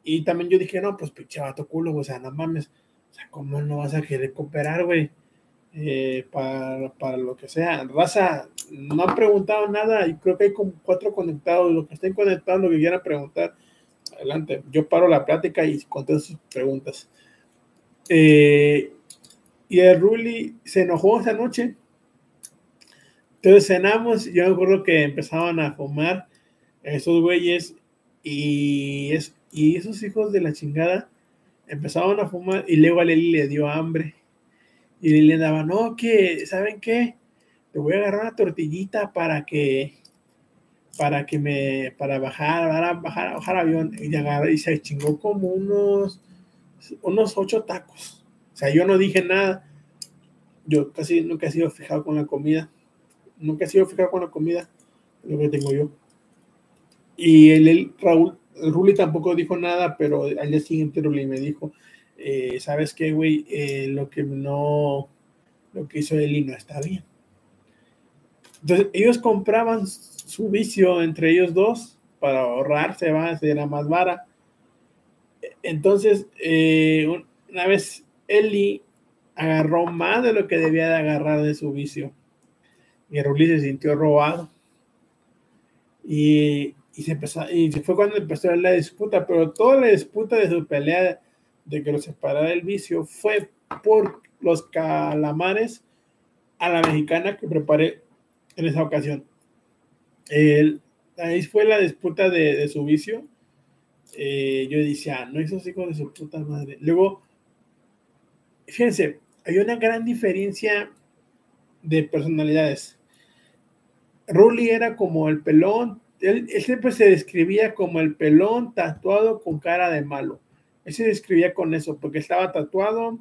Speaker 1: Y también yo dije, no, pues pinche vato culo, o sea, no mames o sea, ¿cómo no vas a querer cooperar, güey? Eh, para, lo que sea. Raza, no han preguntado nada y creo que hay como cuatro conectados. Los que estén conectados, lo que quieran preguntar, adelante. Yo paro la plática y contesto sus preguntas. Eh, y el Ruli se enojó esa noche. Entonces cenamos. Yo me acuerdo que empezaban a fumar esos güeyes y, es, y esos hijos de la chingada empezaban a fumar y luego a Lili le dio hambre. Y le daba, no, que, ¿saben qué? Te voy a agarrar una tortillita para que, para que me, para bajar, para bajar, bajar avión. Y, agarró, y se chingó como unos, unos ocho tacos. O sea, yo no dije nada. Yo casi nunca he sido fijado con la comida. Nunca he sido fijado con la comida. lo que tengo yo. Y el, el Raúl, el Ruli tampoco dijo nada, pero al día siguiente Ruli me dijo, eh, ¿sabes qué, güey? Eh, lo que no, lo que hizo Eli no está bien. Entonces, ellos compraban su vicio entre ellos dos para ahorrarse, va, era más vara. Entonces, eh, una vez Eli agarró más de lo que debía de agarrar de su vicio. Y Ruli se sintió robado. Y, y, se empezó, y fue cuando empezó la disputa, pero toda la disputa de su pelea de que lo separara el vicio fue por los calamares a la mexicana que preparé en esa ocasión. ahí fue la disputa de, su vicio. Eh, yo decía, no, esos hijos de su puta madre. Luego, fíjense, hay una gran diferencia de personalidades. Rully era como el pelón, él, siempre se describía como el pelón tatuado con cara de malo. Él se describía con eso, porque estaba tatuado,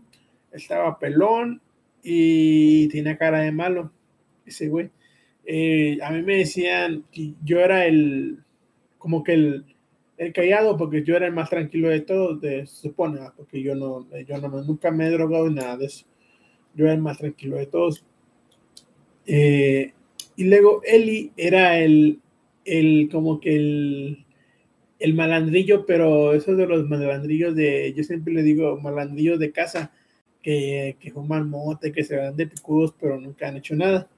Speaker 1: estaba pelón y tenía cara de malo. Ese güey. Eh, a mí me decían que yo era el, como que el, el callado, porque yo era el más tranquilo de todos, se supone, porque yo no, yo no, nunca me he drogado ni nada de eso. Yo era el más tranquilo de todos. Eh, y luego Eli era el, el como que el, el malandrillo, pero esos de los malandrillos de, yo siempre le digo malandrillos de casa, que, que fuman mote, que se dan de picudos, pero nunca han hecho nada.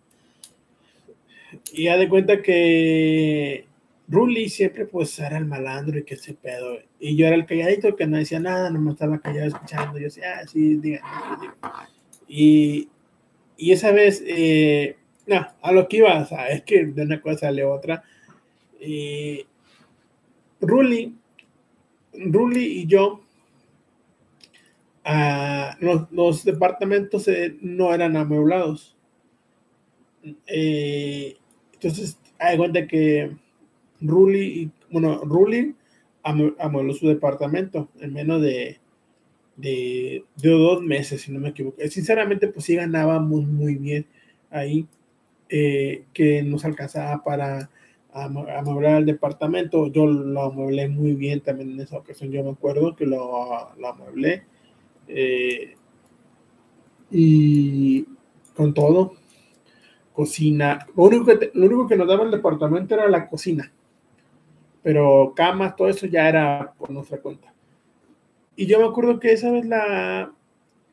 Speaker 1: Y ya de cuenta que Ruli siempre pues era el malandro y que ese pedo. Y yo era el calladito que no decía nada, no me estaba callado escuchando. Yo decía, ah, sí, digan. Y, y esa vez, eh, no, a lo que iba, o sea, es que de una cosa sale otra. Y Ruli, Ruli y yo, uh, los, departamentos eh, no eran amueblados. Eh, entonces, hay cuenta que Ruli, bueno, Ruli amuebló su departamento en menos de, de, dos meses, si no me equivoco. Sinceramente, pues sí ganábamos muy bien ahí, eh, que nos alcanzaba para amueblar el departamento. Yo lo amueblé muy bien también en esa ocasión. Yo me acuerdo que lo, lo amueblé. Eh, y con todo, cocina. Lo único, que, lo único que nos daba el departamento era la cocina. Pero camas, todo eso ya era por nuestra cuenta. Y yo me acuerdo que esa vez la,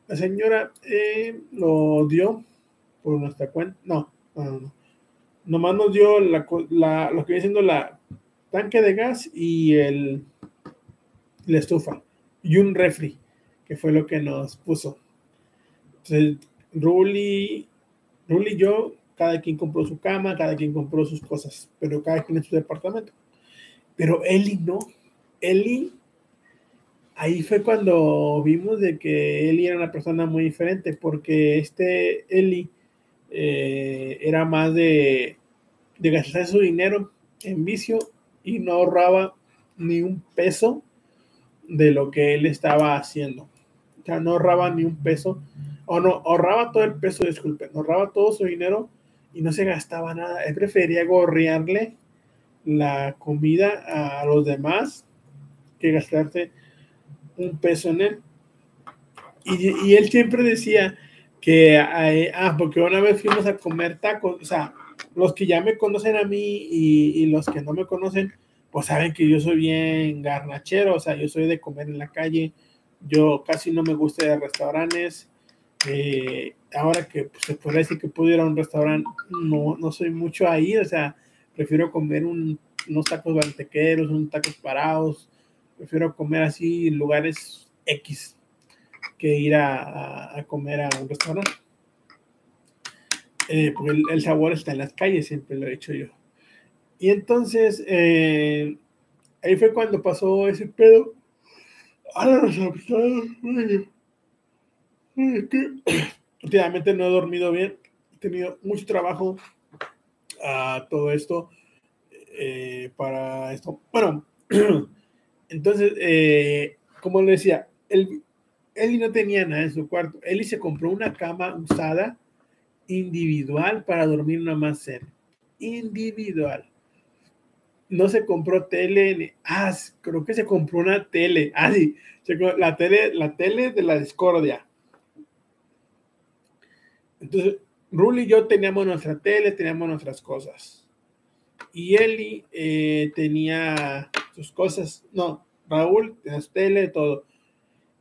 Speaker 1: la señora eh, lo dio por nuestra cuenta. No, no, no nomás nos dio la, la, lo que viene siendo la tanque de gas y el, la estufa y un refri, que fue lo que nos puso. Entonces, Ruli, Ruli y yo, cada quien compró su cama, cada quien compró sus cosas, pero cada quien en su departamento. Pero Eli no. Eli, ahí fue cuando vimos de que Eli era una persona muy diferente, porque este Eli eh, era más de, gastar su dinero en vicio y no ahorraba ni un peso de lo que él estaba haciendo. O sea, no ahorraba ni un peso, o no, ahorraba todo el peso, disculpen, ahorraba todo su dinero y no se gastaba nada. Él prefería gorrearle la comida a los demás que gastarse un peso en él. Y él siempre decía que, ah, porque una vez fuimos a comer tacos, o sea, los que ya me conocen a mí y, los que no me conocen, pues saben que yo soy bien garnachero, o sea, yo soy de comer en la calle, yo casi no me gusta de restaurantes. Eh, ahora que pues, se puede decir que puedo ir a un restaurante, no, no soy mucho ahí, o sea, prefiero comer un, unos tacos bantequeros, unos tacos parados, prefiero comer así lugares X que ir a, a, comer a un restaurante. Eh, porque el, el, sabor está en las calles, siempre lo he hecho yo. Y entonces, eh, ahí fue cuando pasó ese pedo. Los últimamente no he dormido bien, he tenido mucho trabajo a todo esto eh, para esto. Bueno, entonces, como le decía, él, él no tenía nada en su cuarto. Él se compró una cama usada individual para dormir una más en individual. no se compró tele, ah, creo que se compró una tele, ah, sí, la tele, la tele de la discordia. Entonces, Ruli y yo teníamos nuestra tele, teníamos nuestras cosas. Y Eli eh, tenía sus cosas, no, Raúl tenía su tele, todo.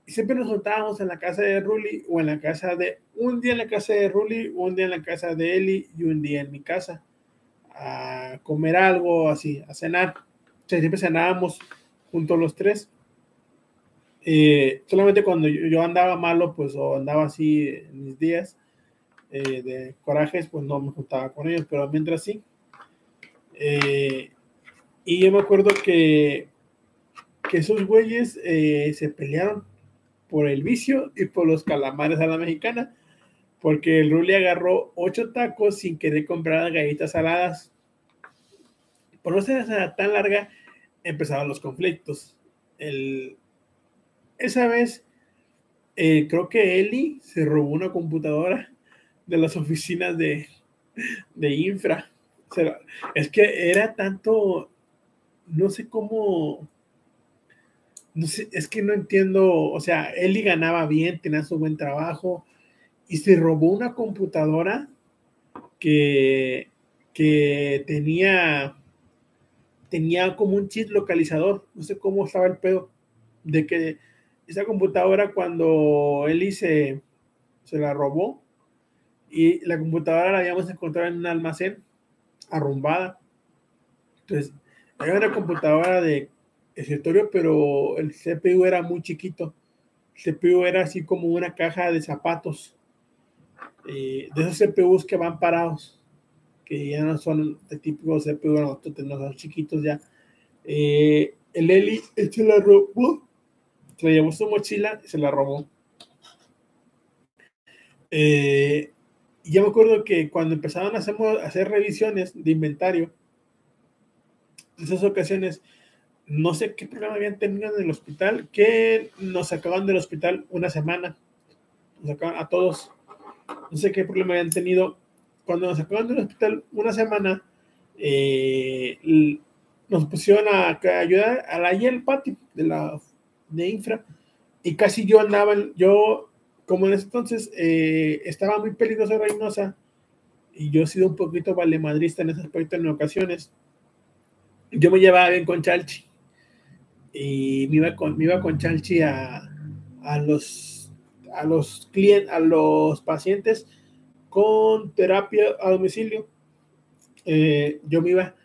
Speaker 1: Siempre nos juntábamos en la casa de Ruli o en la casa de, un día en la casa de Ruli, un día en la casa de Eli y un día en mi casa a comer algo así, a cenar. siempre cenábamos juntos los tres. Eh, solamente cuando yo, andaba malo, pues, o andaba así en mis días eh, de corajes, pues no me juntaba con ellos, pero mientras sí. Eh, y yo me acuerdo que, que esos güeyes se pelearon por el vicio y por los calamares a la mexicana porque el Ruli agarró ocho tacos sin querer comprar galletas saladas. Por no ser tan larga, empezaron los conflictos. esa vez, eh, creo que Eli se robó una computadora de las oficinas de, de infra. es que era tanto, no sé cómo, no sé, es que no entiendo, o sea, Eli ganaba bien, tenía su buen trabajo, y se robó una computadora que, que tenía, tenía como un chip localizador. No sé cómo estaba el pedo de que esa computadora cuando él se, se la robó y la computadora la habíamos encontrado en un almacén arrumbada. Entonces, había una computadora de escritorio, pero el CPU era muy chiquito. El CPU era así como una caja de zapatos. Eh, de esos CPUs que van parados, que ya no son de típicos CPU, no, son chiquitos ya. Eh, el Eli se la robó, se la llevó su mochila y se la robó. Eh, y ya me acuerdo que cuando empezaban a hacer, a hacer revisiones de inventario, en esas ocasiones, no sé qué problema habían tenido en el hospital, que nos sacaban del hospital una semana. Nos sacaban a todos no sé qué problema habían tenido. Cuando nos sacaron del hospital una semana, eh, nos pusieron a, ayudar a la el patio de la de infra y casi yo andaba, yo como en ese entonces eh, estaba muy peligroso Reynosa y yo he sido un poquito valemadrista en ese aspecto ocasiones. Yo me llevaba bien con Chalchi y me iba con, me iba con Chalchi a, a los a los clientes, a los pacientes con terapia a domicilio. Eh, yo me iba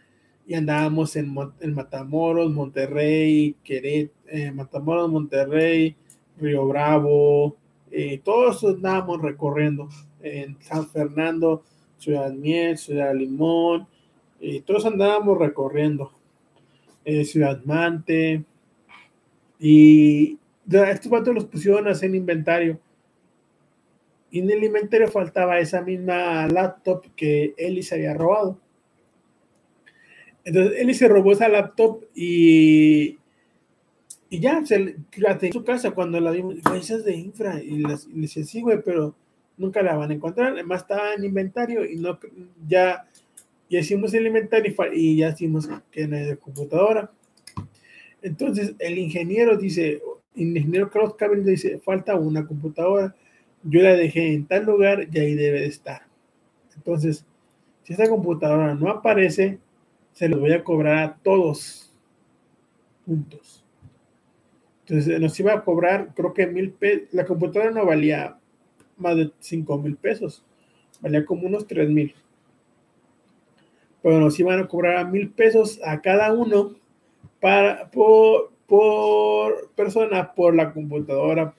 Speaker 1: y andábamos en, Matamoros, Monterrey, Queret, eh, Matamoros, Monterrey, Río Bravo, eh, todos andábamos recorriendo en San Fernando, Ciudad Miel, Ciudad Limón, todos andábamos recorriendo Ciudad Mante y estos vatos los pusieron a hacer inventario. Y en el inventario faltaba esa misma laptop que Eli se había robado. Entonces Eli se robó esa laptop y, y ya, se la tenía en su casa cuando la vimos. Esa es de infra. Y, le decía, sí, güey, pero nunca la van a encontrar. Además estaba en inventario y no, ya, ya hicimos el inventario y, ya hicimos que no es computadora. Entonces el ingeniero dice, ingeniero Carlos Cabello dice, falta una computadora, yo la dejé en tal lugar y ahí debe de estar. Entonces, si esa computadora no aparece, se los voy a cobrar a todos. Puntos. Entonces, nos iba a cobrar, creo que mil pesos. La computadora no valía más de cinco mil pesos, valía como unos tres mil. Pero nos iban a cobrar a mil pesos a cada uno para, por, por persona por la computadora.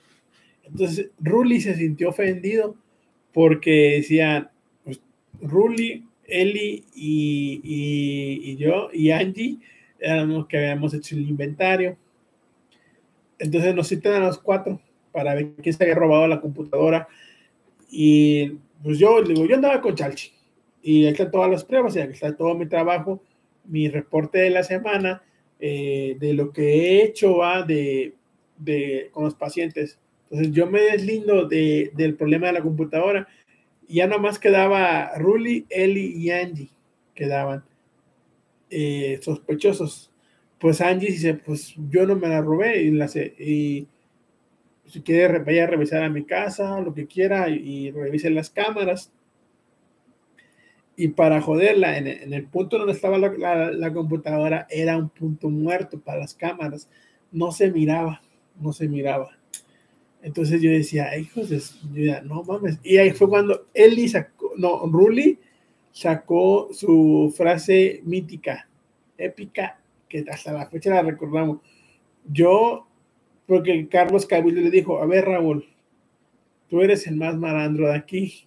Speaker 1: Entonces, Ruli se sintió ofendido porque decían, pues, Ruli, Eli y, yo y Angie éramos que habíamos hecho el inventario. Entonces nos citan a los cuatro para ver quién se había robado la computadora. Y pues yo digo, yo andaba con Chalchi. Y ahí están todas las pruebas, y aquí está todo mi trabajo, mi reporte de la semana eh, de lo que he hecho va de, de, con los pacientes. Entonces yo me deslindo de, del problema de la computadora y ya nomás quedaba Ruli, Eli y Angie quedaban. eh, sospechosos. Pues Angie dice, pues yo no me la robé y, la, y si quiere vaya a revisar a mi casa, lo que quiera, y, revise las cámaras. Y para joderla, en, en el punto donde estaba la, la, computadora, era un punto muerto para las cámaras. No se miraba, no se miraba. Entonces yo decía, hijos de... no mames. Y ahí fue cuando Eli sacó, no, Ruli sacó su frase mítica, épica, que hasta la fecha la recordamos. Yo porque Carlos Cabildo le dijo, a ver Raúl, tú eres el más malandro de aquí.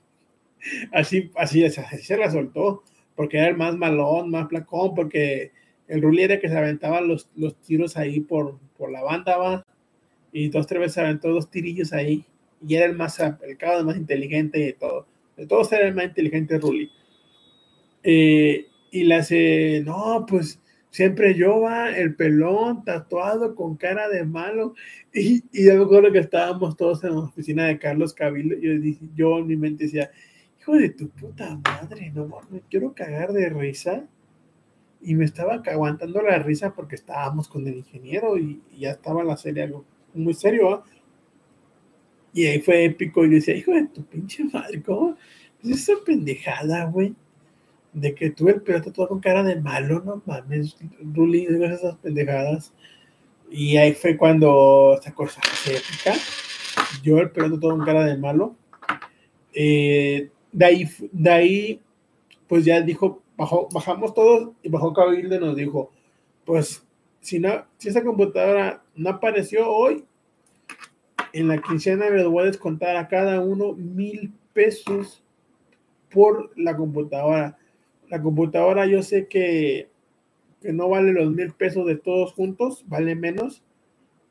Speaker 1: Así, así, así se la soltó, porque era el más malón, más placón, porque el Rulli era que se aventaba los, los tiros ahí por, por la banda, va, y dos, tres veces se aventó dos tirillos ahí, y era el más, el más inteligente de todo. De todos era el más inteligente Rulli. Eh, y le hace, no, pues siempre yo va, el pelón, tatuado, con cara de malo. Y, y yo me acuerdo que estábamos todos en la oficina de Carlos Cabildo. Yo, dije, yo en mi mente decía, hijo de tu puta madre, no me quiero cagar de risa. Y me estaba aguantando la risa porque estábamos con el ingeniero y, ya estaba la serie algo muy serio. Y ahí fue épico. Y yo decía, hijo de tu pinche madre, ¿cómo? Es esa pendejada, güey de que tuve el piloto todo con cara de malo, no mames, Ruli, esas pendejadas. Y ahí fue cuando esta cosa se épica. Yo el piloto todo con cara de malo. Eh, de, ahí, de ahí, pues ya dijo, bajó, bajamos todos y bajó Cabildo y nos dijo, pues si, no, si esa computadora no apareció hoy, en la quincena les voy a descontar a cada uno mil pesos por la computadora la computadora yo sé que, no vale los mil pesos de todos juntos, vale menos,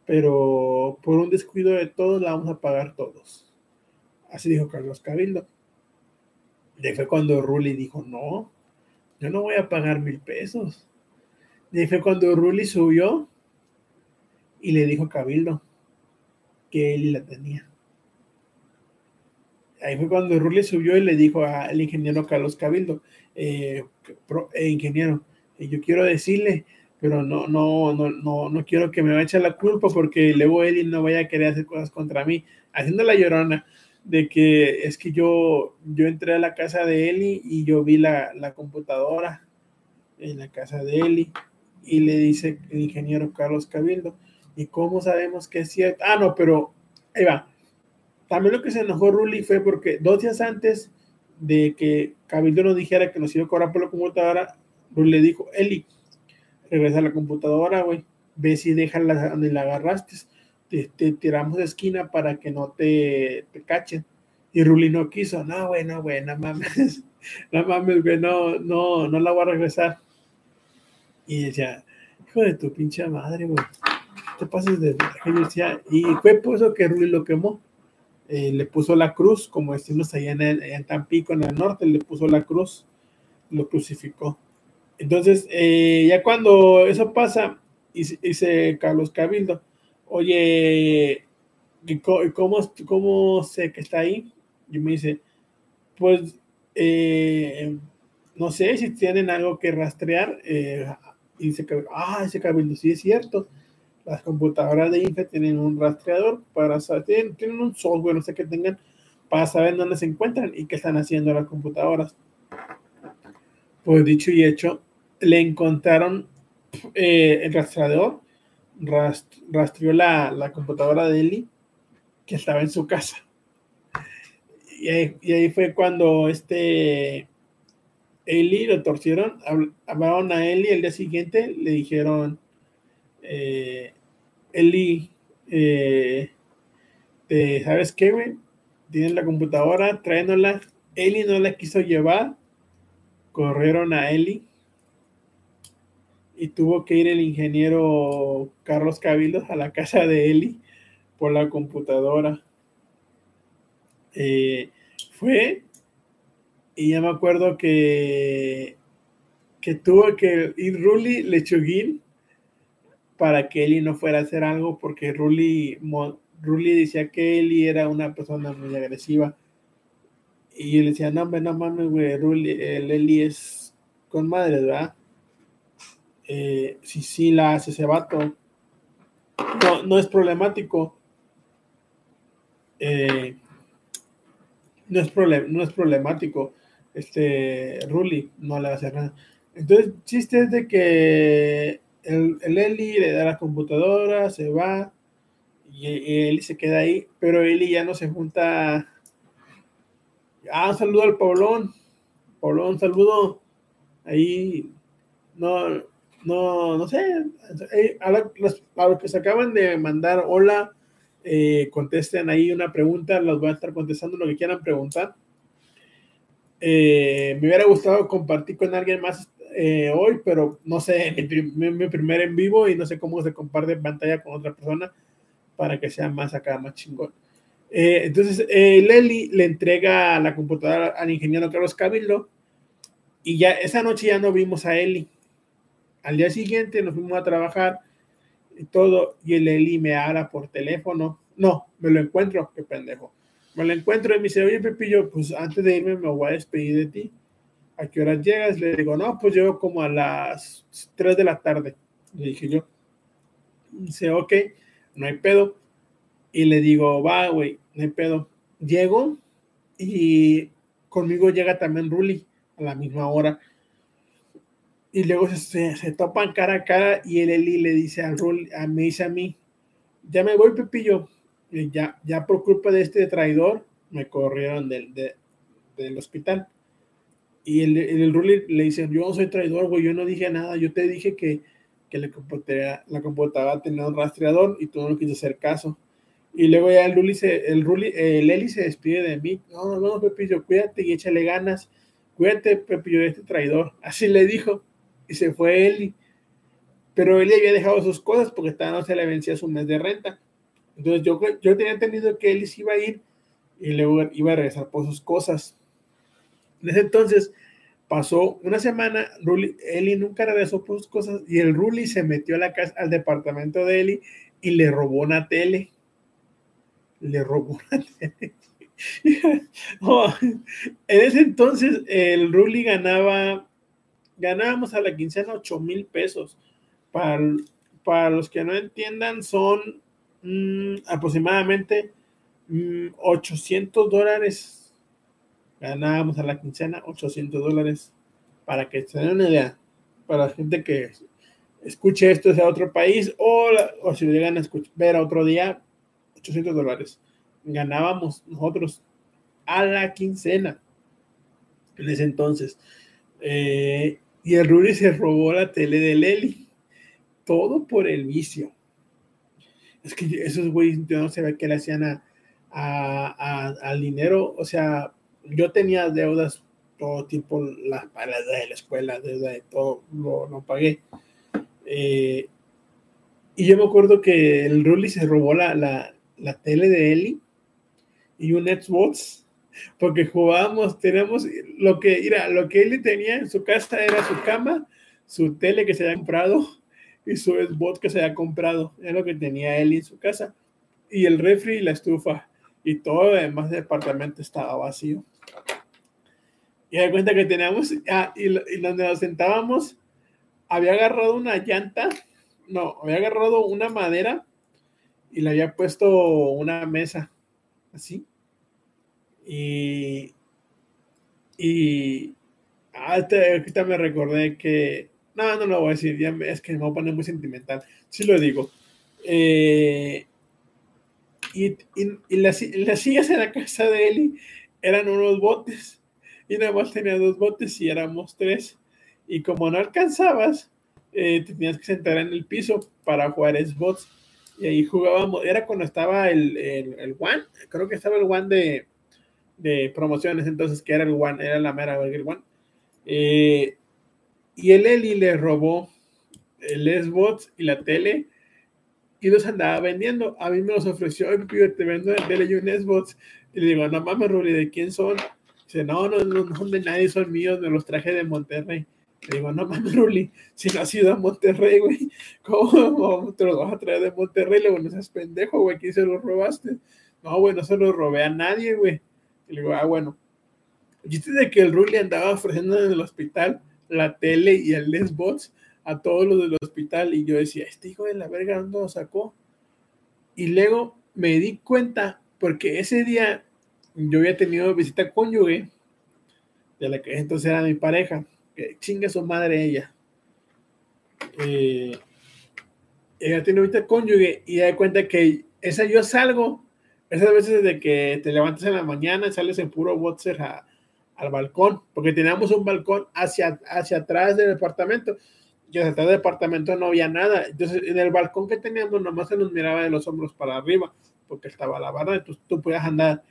Speaker 1: pero por un descuido de todos la vamos a pagar todos. Así dijo Carlos Cabildo. Y fue cuando Ruli dijo, no, yo no voy a pagar mil pesos. Y fue cuando Ruli subió y le dijo a Cabildo que él la tenía. Ahí fue cuando Ruli subió y le dijo al ingeniero Carlos Cabildo, eh, eh, ingeniero, yo quiero decirle, pero no, no, no, no, no quiero que me vaya a echar la culpa porque luego él no vaya a querer hacer cosas contra mí, haciendo la llorona de que es que yo, yo entré a la casa de Eli y yo vi la, la computadora en la casa de Eli y le dice el ingeniero Carlos Cabildo, ¿y cómo sabemos que es cierto? Ah, no, pero ahí va. También lo que se enojó Ruli fue porque dos días antes de que Cabildo nos dijera que nos iba a cobrar por la computadora, pues le dijo, Eli, regresa a la computadora, güey, ve si déjala donde la agarraste, te, tiramos de esquina para que no te, te cachen. Y Ruli no quiso, no, güey, no, güey, no mames, no mames, güey, no, no, no la voy a regresar. Y decía, hijo de tu pinche madre, güey, te pases de... Y fue por eso que Ruli lo quemó eh, le puso la cruz, como decimos allá en, en, Tampico, en el norte, le puso la cruz, lo crucificó. Entonces, eh, ya cuando eso pasa, dice Carlos Cabildo, oye, ¿cómo, sé que está ahí? Y me dice, pues, eh, no sé si tienen algo que rastrear. y dice, ah, ese Cabildo, sí es cierto las computadoras de INFE tienen un rastreador para saber, tienen, un software, no sé qué tengan, para saber dónde se encuentran y qué están haciendo las computadoras. Pues dicho y hecho, le encontraron eh, el rastreador, rastreó la, la, computadora de Eli, que estaba en su casa. Y ahí, fue cuando este Eli lo torcieron, hablaron a Eli el día siguiente, le dijeron, eh, Eli, eh, ¿sabes qué, güey? Tienen la computadora, tráenla. Eli no la quiso llevar. Corrieron a Eli. Y tuvo que ir el ingeniero Carlos Cabildo a la casa de Eli por la computadora. Eh, fue y ya me acuerdo que, que tuvo que ir Ruli Lechuguín para que Eli no fuera a hacer algo porque Ruli, decía que Eli era una persona muy agresiva. Y él decía, no, no mames, güey, Ruli, el Eli es con madre, ¿verdad? Eh, si sí la hace ese vato. No, no es problemático. Eh, no, es problem, no es problemático. Este Ruli no le va a hacer nada. Entonces, el chiste es de que el, el Eli le da la computadora, se va y, y Eli se queda ahí, pero Eli ya no se junta. Ah, saludo al Paulón. Paulón, saludo. Ahí no, no, no sé. Eh, A, los- que se acaban de mandar hola, eh, contesten ahí una pregunta, los voy a estar contestando lo que quieran preguntar. Eh, me hubiera gustado compartir con alguien más hoy, pero no sé, mi, prim- mi- mi primer en vivo y no sé cómo se comparte pantalla con otra persona para que sea más acá, más chingón. Entonces, Leli le entrega la computadora al ingeniero Carlos Cabildo y ya esa noche ya no vimos a Eli. Al día siguiente nos fuimos a trabajar y todo, y el Eli me habla por teléfono. No, me lo encuentro, qué pendejo. Me lo encuentro y me dice, oye Pepillo, pues antes de irme me voy a despedir de ti. ¿A qué horas llegas? Le digo, no, pues llego como a las 3 de la tarde. Le dije yo. Dice, ok, no hay pedo. Y le digo, va, güey, no hay pedo. Llego y conmigo llega también Ruli a la misma hora. Y luego se, se, topan cara a cara y el Eli le dice al Ruli, a, me dice a mí, ya me voy, Pepillo. Ya, ya por culpa de este traidor me corrieron del, de- del hospital. Y el, el, le dice, yo no soy traidor, güey, yo no dije nada, yo te dije que, que la computadora, la tenía un rastreador y tú no quise hacer caso. Y luego ya el Ruli se, el el Eli se despide de mí. No, no, no, Pepillo, cuídate y échale ganas. Cuídate, Pepillo, de este traidor. Así le dijo. Y se fue Eli. Pero Eli había dejado sus cosas porque todavía no se le vencía su mes de renta. Entonces yo, yo tenía entendido que Eli se iba a ir y luego iba a regresar por sus cosas. En ese entonces pasó una semana, Ruli, Eli nunca regresó por sus cosas y el Ruli se metió a la casa, al departamento de Eli y le robó una tele. Le robó una tele. En ese entonces el Ruli ganaba, ganábamos a la quincena 8 mil pesos. Para, para los que no entiendan, son mm, aproximadamente mm, 800 dólares. Ganábamos a la quincena 800 dólares. Para que se den una idea. Para la gente que escuche esto de otro país o, o si lo llegan a escuchar, ver otro día, 800 dólares. Ganábamos nosotros a la quincena en ese entonces. Eh, y el Ruri se robó la tele de Leli. Todo por el vicio. Es que esos güeyes, yo no sé qué le hacían a, a- al dinero. O sea, yo tenía deudas todo tipo, la, para la deuda de la escuela, deuda de todo, lo pagué. Eh, y yo me acuerdo que el Ruli se robó la, la, la tele de Eli y un Xbox porque jugábamos, teníamos lo que, mira, lo que Eli tenía en su casa era su cama, su tele que se había comprado y su Xbox que se había comprado, era lo que tenía Eli en su casa y el refri y la estufa y todo lo demás del departamento estaba vacío. Y de cuenta que teníamos, ah, y, y donde nos sentábamos, había agarrado una llanta, no, había agarrado una madera y le había puesto una mesa, así. Y, y ahorita, ahorita me recordé que, no, no lo voy a decir, es que me voy a poner muy sentimental, sí lo digo. Eh, y, y, las, las sillas en la casa de Eli eran unos botes y nada más tenía dos botes y éramos tres. Y como no alcanzabas, eh, te tenías que sentar en el piso para jugar Xbox. Y ahí jugábamos, era cuando estaba el, el, el One, creo que estaba el One de, de promociones, entonces que era el One, era la mera verga One. Eh, y el Eli le robó el Xbox y la tele y los andaba vendiendo. A mí me los ofreció, "Oye, Pepillo, te vendo el tele y un Xbox. Y le digo, no mames, Ruli, ¿de quién son? Dice, no, no, no, no de nadie, son míos, me los traje de Monterrey. Le digo, no mames, Ruli, si no has ido a Monterrey, güey, ¿cómo, te los vas a traer de Monterrey? Le digo, no seas pendejo, güey, ¿quién se los robaste? No, güey, no se los robé a nadie, güey. Y le digo, ah, bueno. Y de que el Ruli andaba ofreciendo en el hospital la tele y el Xbox a todos los del hospital y yo decía, este hijo de la verga, ¿dónde lo sacó? Y luego me di cuenta, porque ese día yo había tenido visita cónyuge, de la que entonces era mi pareja, que chinga su madre ella. Eh, ella tiene visita cónyuge y da cuenta que esa yo salgo, esas veces de que te levantas en la mañana y sales en puro boxer al balcón, porque teníamos un balcón hacia, hacia atrás del departamento y hacia atrás del departamento no había nada. Entonces, en el balcón que teníamos, nomás se nos miraba de los hombros para arriba, porque estaba la barra, entonces tú podías andar,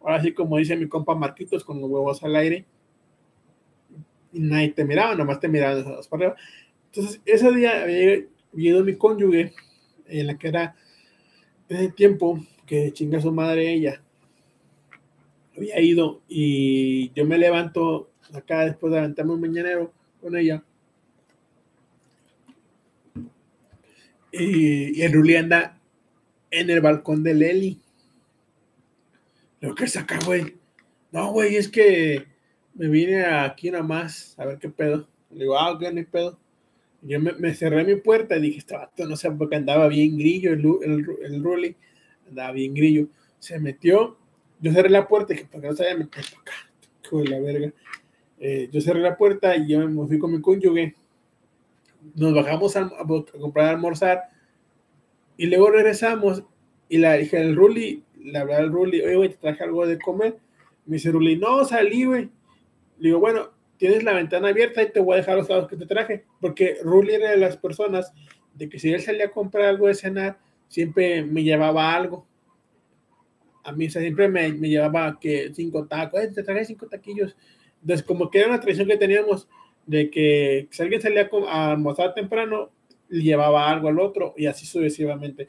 Speaker 1: ahora sí como dice mi compa Marquitos, con los huevos al aire, y nadie te miraba, nomás te miraban para arriba. Entonces, ese día había ido mi cónyuge, en la que era ese tiempo que chinga su madre ella, había ido y yo me levanto acá después de levantarme un mañanero con ella. Y, el Ruli anda en el balcón de Leli. Lo que saca, güey. No, güey, es que me vine aquí nada más a ver qué pedo. Le digo, ah, ok, no pedo. Yo me, cerré mi puerta y dije, estaba no sé, porque andaba bien grillo el, el, el Ruli, andaba bien grillo. Se metió, yo cerré la puerta. Eh, yo cerré la puerta y yo me fui con mi cónyuge. Nos bajamos a, comprar a almorzar y luego regresamos y la dije al Ruli, le hablé al Ruli, oye, güey, te traje algo de comer. Me dice Ruli, no, salí, güey. Le digo, bueno, tienes la ventana abierta y te voy a dejar los dados que te traje, porque Rulli era de las personas de que si él salía a comprar algo de cenar, siempre me llevaba algo. A mí siempre me, me llevaba que cinco tacos, eh, te traje cinco taquillos. Entonces, como que era una tradición que teníamos de que si alguien salía a almorzar temprano, le llevaba algo al otro y así sucesivamente.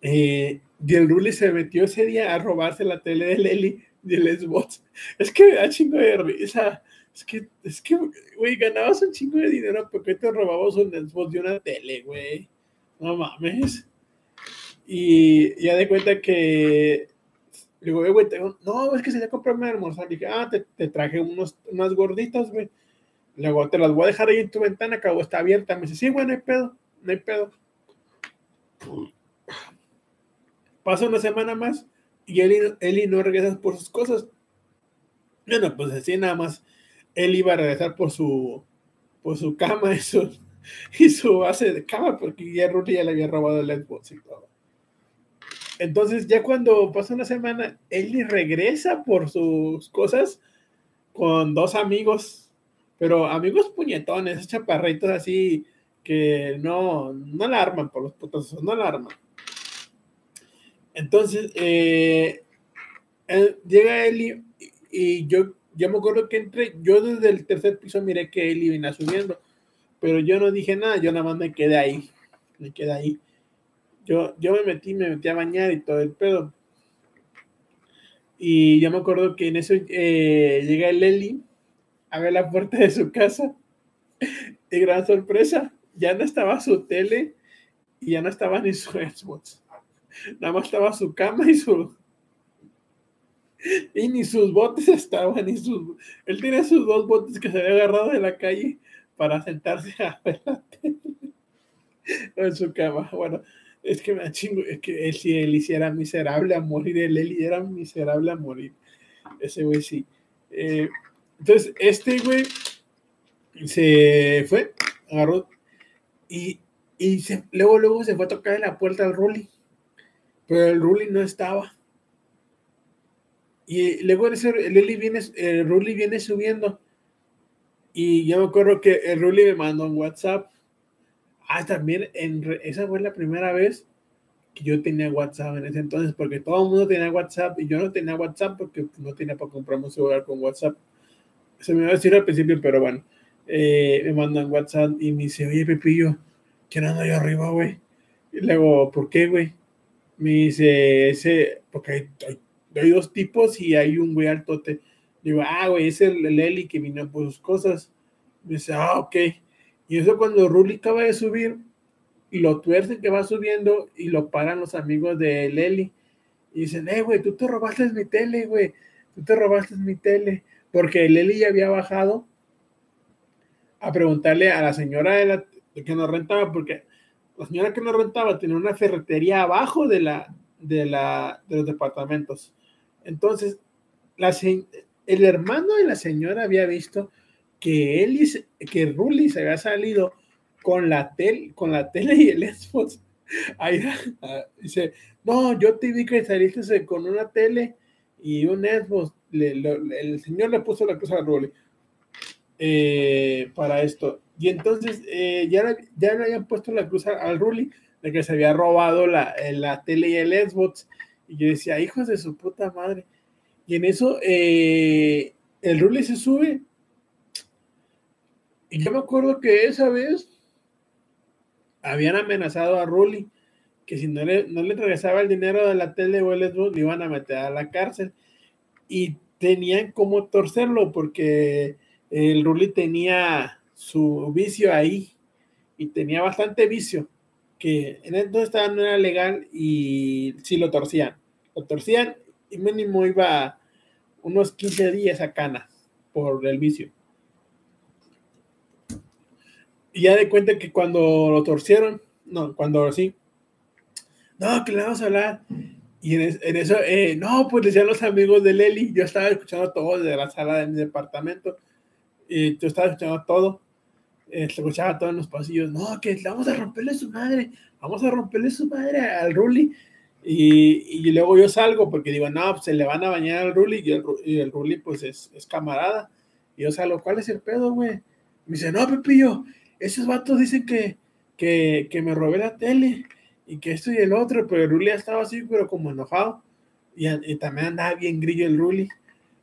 Speaker 1: Eh, y el Rulli se metió ese día a robarse la tele de Leli el Xbox. Es que me da chingo de risa. Es que, es que, güey, ganabas un chingo de dinero porque te robabas un Xbox de una tele, güey. No mames. Y ya de cuenta que digo, no, es que se le comprarme almorzar. Dije, ah, te, traje unos, unas gorditas, güey. Luego te las voy a dejar ahí en tu ventana, acabo está abierta. Me dice, sí, güey, no hay pedo, no hay pedo. Pasa una semana más y Eli, no regresa por sus cosas. Bueno, pues así nada más. Él iba a regresar por su, por su cama y y su base de cama, porque ya Rudy ya le había robado el Xbox y todo. Entonces, ya cuando pasa una semana, Eli regresa por sus cosas con dos amigos, pero amigos puñetones, chaparritos así que no, no la arman por los putos, no la arman. Entonces, eh, llega Eli y, yo, ya me acuerdo que entré, yo desde el tercer piso miré que Eli venía subiendo, pero yo no dije nada, yo nada más me quedé ahí, me quedé ahí. Yo, yo me metí, me metí a bañar y todo el pedo. Y yo me acuerdo que en eso eh, llega el Eli a ver la puerta de su casa y gran sorpresa, ya no estaba su tele y ya no estaba ni su Xbox. Nada más estaba su cama y su. Y ni sus botes estaban, ni sus. Él tiene sus dos botes que se había agarrado de la calle para sentarse a ver en su cama. Bueno, es que me chingo, es que él, si él hiciera miserable a morir, él, él era miserable a morir. Ese güey sí. Eh, entonces, este güey se fue, agarró y, y luego, luego se fue a tocar en la puerta al Rolly pero el ruling no estaba. Y luego el, Lili viene, el viene subiendo. Y yo me acuerdo que el ruling me mandó un WhatsApp. Ah, también en, esa fue la primera vez que yo tenía WhatsApp en ese entonces, porque todo el mundo tenía WhatsApp y yo no tenía WhatsApp porque no tenía para comprarme un celular con WhatsApp. Se me iba a decir al principio, pero bueno, eh, me mandan WhatsApp y me dice, oye, Pepillo, ¿quién anda ahí arriba, güey? Y luego, ¿por qué, güey? Me dice, ese, porque hay, dos tipos y hay un güey altote. Digo, ah, güey, es el, Eli que vino por sus cosas. Dice, ah, ok. Y eso cuando Ruli acaba de subir, y lo tuercen que va subiendo y lo paran los amigos de Leli. Y dicen, eh, güey, tú te robaste mi tele, güey. Tú te robaste mi tele. Porque Leli ya había bajado a preguntarle a la señora de la, que nos rentaba, porque la señora que nos rentaba tenía una ferretería abajo de, la, de, la, de los departamentos. Entonces, la, el hermano de la señora había visto que él que Rulli se había salido con la, tel, con la tele y el Xbox. Ahí, ah, dice, no, yo te vi que saliste con una tele y un Xbox. el señor le puso la cosa a Rulli eh, para esto. Y entonces eh, ya, ya le habían puesto la cruz al Rulli de que se había robado la, la tele y el Xbox. Y yo decía, hijos de su puta madre. Y en eso eh, el Rulli se sube. Y yo me acuerdo que esa vez habían amenazado a Rulli que si no le, no le regresaba el dinero de la tele o le iban a meter a la cárcel. Y tenían como torcerlo porque el Rulli tenía su vicio ahí y tenía bastante vicio que en entonces no era legal y sí lo torcían. Lo torcían y mínimo iba unos 15 días a cana por el vicio. Y ya de cuenta que cuando lo torcieron, no, cuando sí, no, que le vamos a hablar. Y en, eso, eh, no, pues decían los amigos de Leli, yo estaba escuchando todo desde la sala de mi departamento, y yo estaba escuchando todo, eh, escuchaba todo en los pasillos, no, que vamos a romperle su madre, vamos a romperle su madre al Ruli. Y, y, luego yo salgo porque digo, no, pues se le van a bañar al Ruli y el, y el Ruli pues es, es, camarada. Y yo salgo, ¿cuál es el pedo, güey? Me dice, no, Pepillo, esos vatos dicen que, que, que, me robé la tele y que esto y el otro, pero el Ruli estaba así, pero como enojado. Y, y, también andaba bien grillo el Ruli.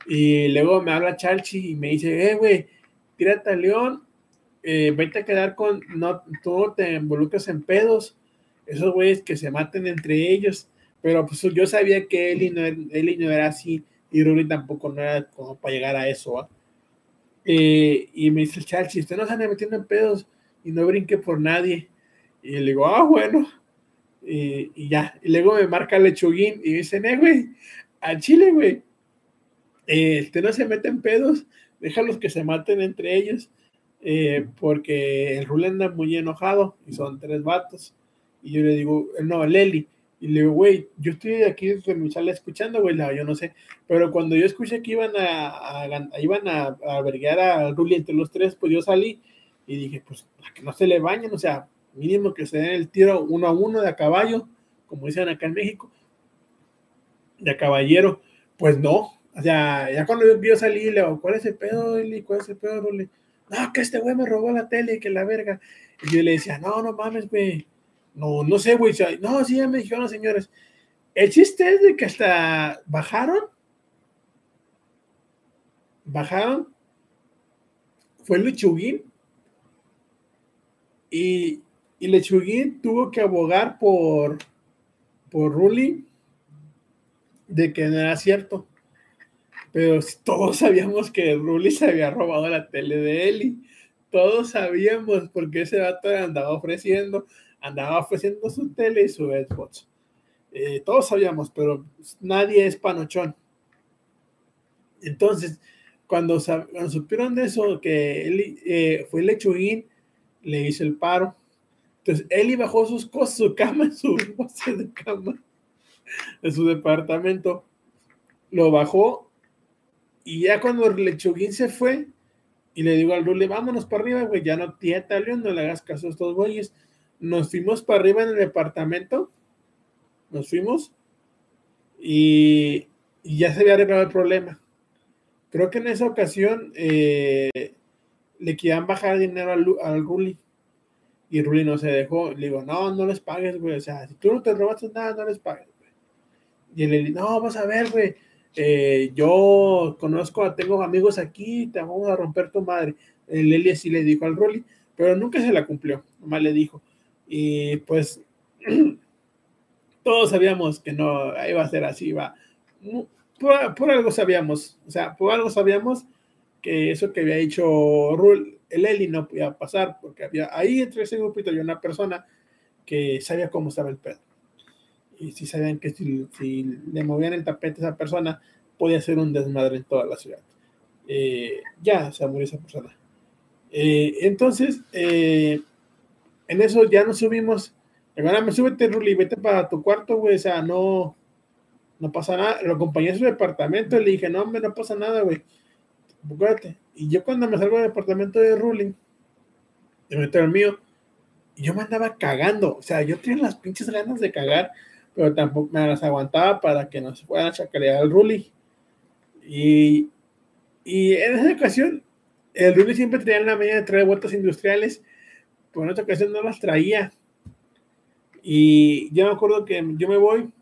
Speaker 1: Y luego me habla Chalchi y me dice, eh, güey, tírate a León, eh, vete a quedar con, no, tú te involucras en pedos, esos güeyes que se maten entre ellos, pero pues yo sabía que Eli no, Eli no era así y Ruli tampoco no era como para llegar a eso, eh, y me dice el si usted no se anda metiendo en pedos y no brinque por nadie. Y le digo, ah, bueno. Y, ya. Y luego me marca Lechuguín y me dice, eh, güey, al Chile, güey. Eh, usted no se mete en pedos, déjalos que se maten entre ellos. Eh, porque el Rule anda muy enojado y son tres vatos. Y yo le digo, no, Leli. Y le digo, güey, yo estoy aquí desde mi sala escuchando, güey, yo no sé. Pero cuando yo escuché que iban a, iban a, a albergar a Ruli entre los tres, pues yo salí y dije, pues, que no se le bañen, o sea, mínimo que se den el tiro uno a uno de a caballo, como dicen acá en México, de a caballero. Pues no, o sea, ya cuando yo, yo salí, le digo, ¿cuál es el pedo, Eli? ¿Cuál es el pedo, Ruli? no, que este güey me robó la tele, que la verga. Y yo le decía, no, no mames, güey. No, no sé, güey. No, sí, ya me dijeron, señores. El chiste es de que hasta bajaron. Bajaron. Fue Lechuguín. Y, y Lechuguín tuvo que abogar por, por Ruli de que no era cierto pero todos sabíamos que Ruli se había robado la tele de Eli. Todos sabíamos porque ese vato andaba ofreciendo, andaba ofreciendo su tele y su Xbox. Eh, todos sabíamos, pero nadie es panochón. Entonces, cuando, supieron de eso, que Eli eh, fue Lechuguín, le hizo el paro. Entonces, Eli bajó sus cosas, su cama, su de cama, de su departamento, lo bajó y ya cuando Lechuguín se fue, y le digo al Rule, vámonos para arriba, güey, ya no tiene León, no le hagas caso a estos güeyes. Nos fuimos para arriba en el departamento, nos fuimos, y, ya se había arreglado el problema. Creo que en esa ocasión eh, le querían bajar dinero al, al Ruli. Y Ruli no se dejó. Le digo, no, no les pagues, güey. O sea, si tú no te robaste nada, no les pagues, güey. Y él le dijo, no, vas a ver, güey eh, yo conozco, tengo amigos aquí, te vamos a romper tu madre. El Eli así le dijo al Rolly, pero nunca se la cumplió, nomás le dijo. Y pues todos sabíamos que no iba a ser así, iba. Por, algo sabíamos, o sea, por algo sabíamos que eso que había dicho Rul, el Eli no podía pasar, porque había ahí entre ese grupito y una persona que sabía cómo estaba el pedo y si sabían que si, le movían el tapete a esa persona, podía ser un desmadre en toda la ciudad. Eh, ya se murió esa persona. Eh, entonces, eh, en eso ya nos subimos. Hermana, me súbete, Ruli, vete para tu cuarto, güey. O sea, no, no pasa nada. Lo acompañé a su departamento y le dije, no, hombre, no pasa nada, güey. Acuérdate. Y yo cuando me salgo del departamento de Ruli, de meto el mío, yo me andaba cagando. O sea, yo tenía las pinches ganas de cagar, pero tampoco me las aguantaba para que no se fueran a chacalear al Ruli. Y, y en esa ocasión, el Ruli siempre traía la media de traer vueltas industriales, en otra ocasión no las traía. Y yo me acuerdo que yo me voy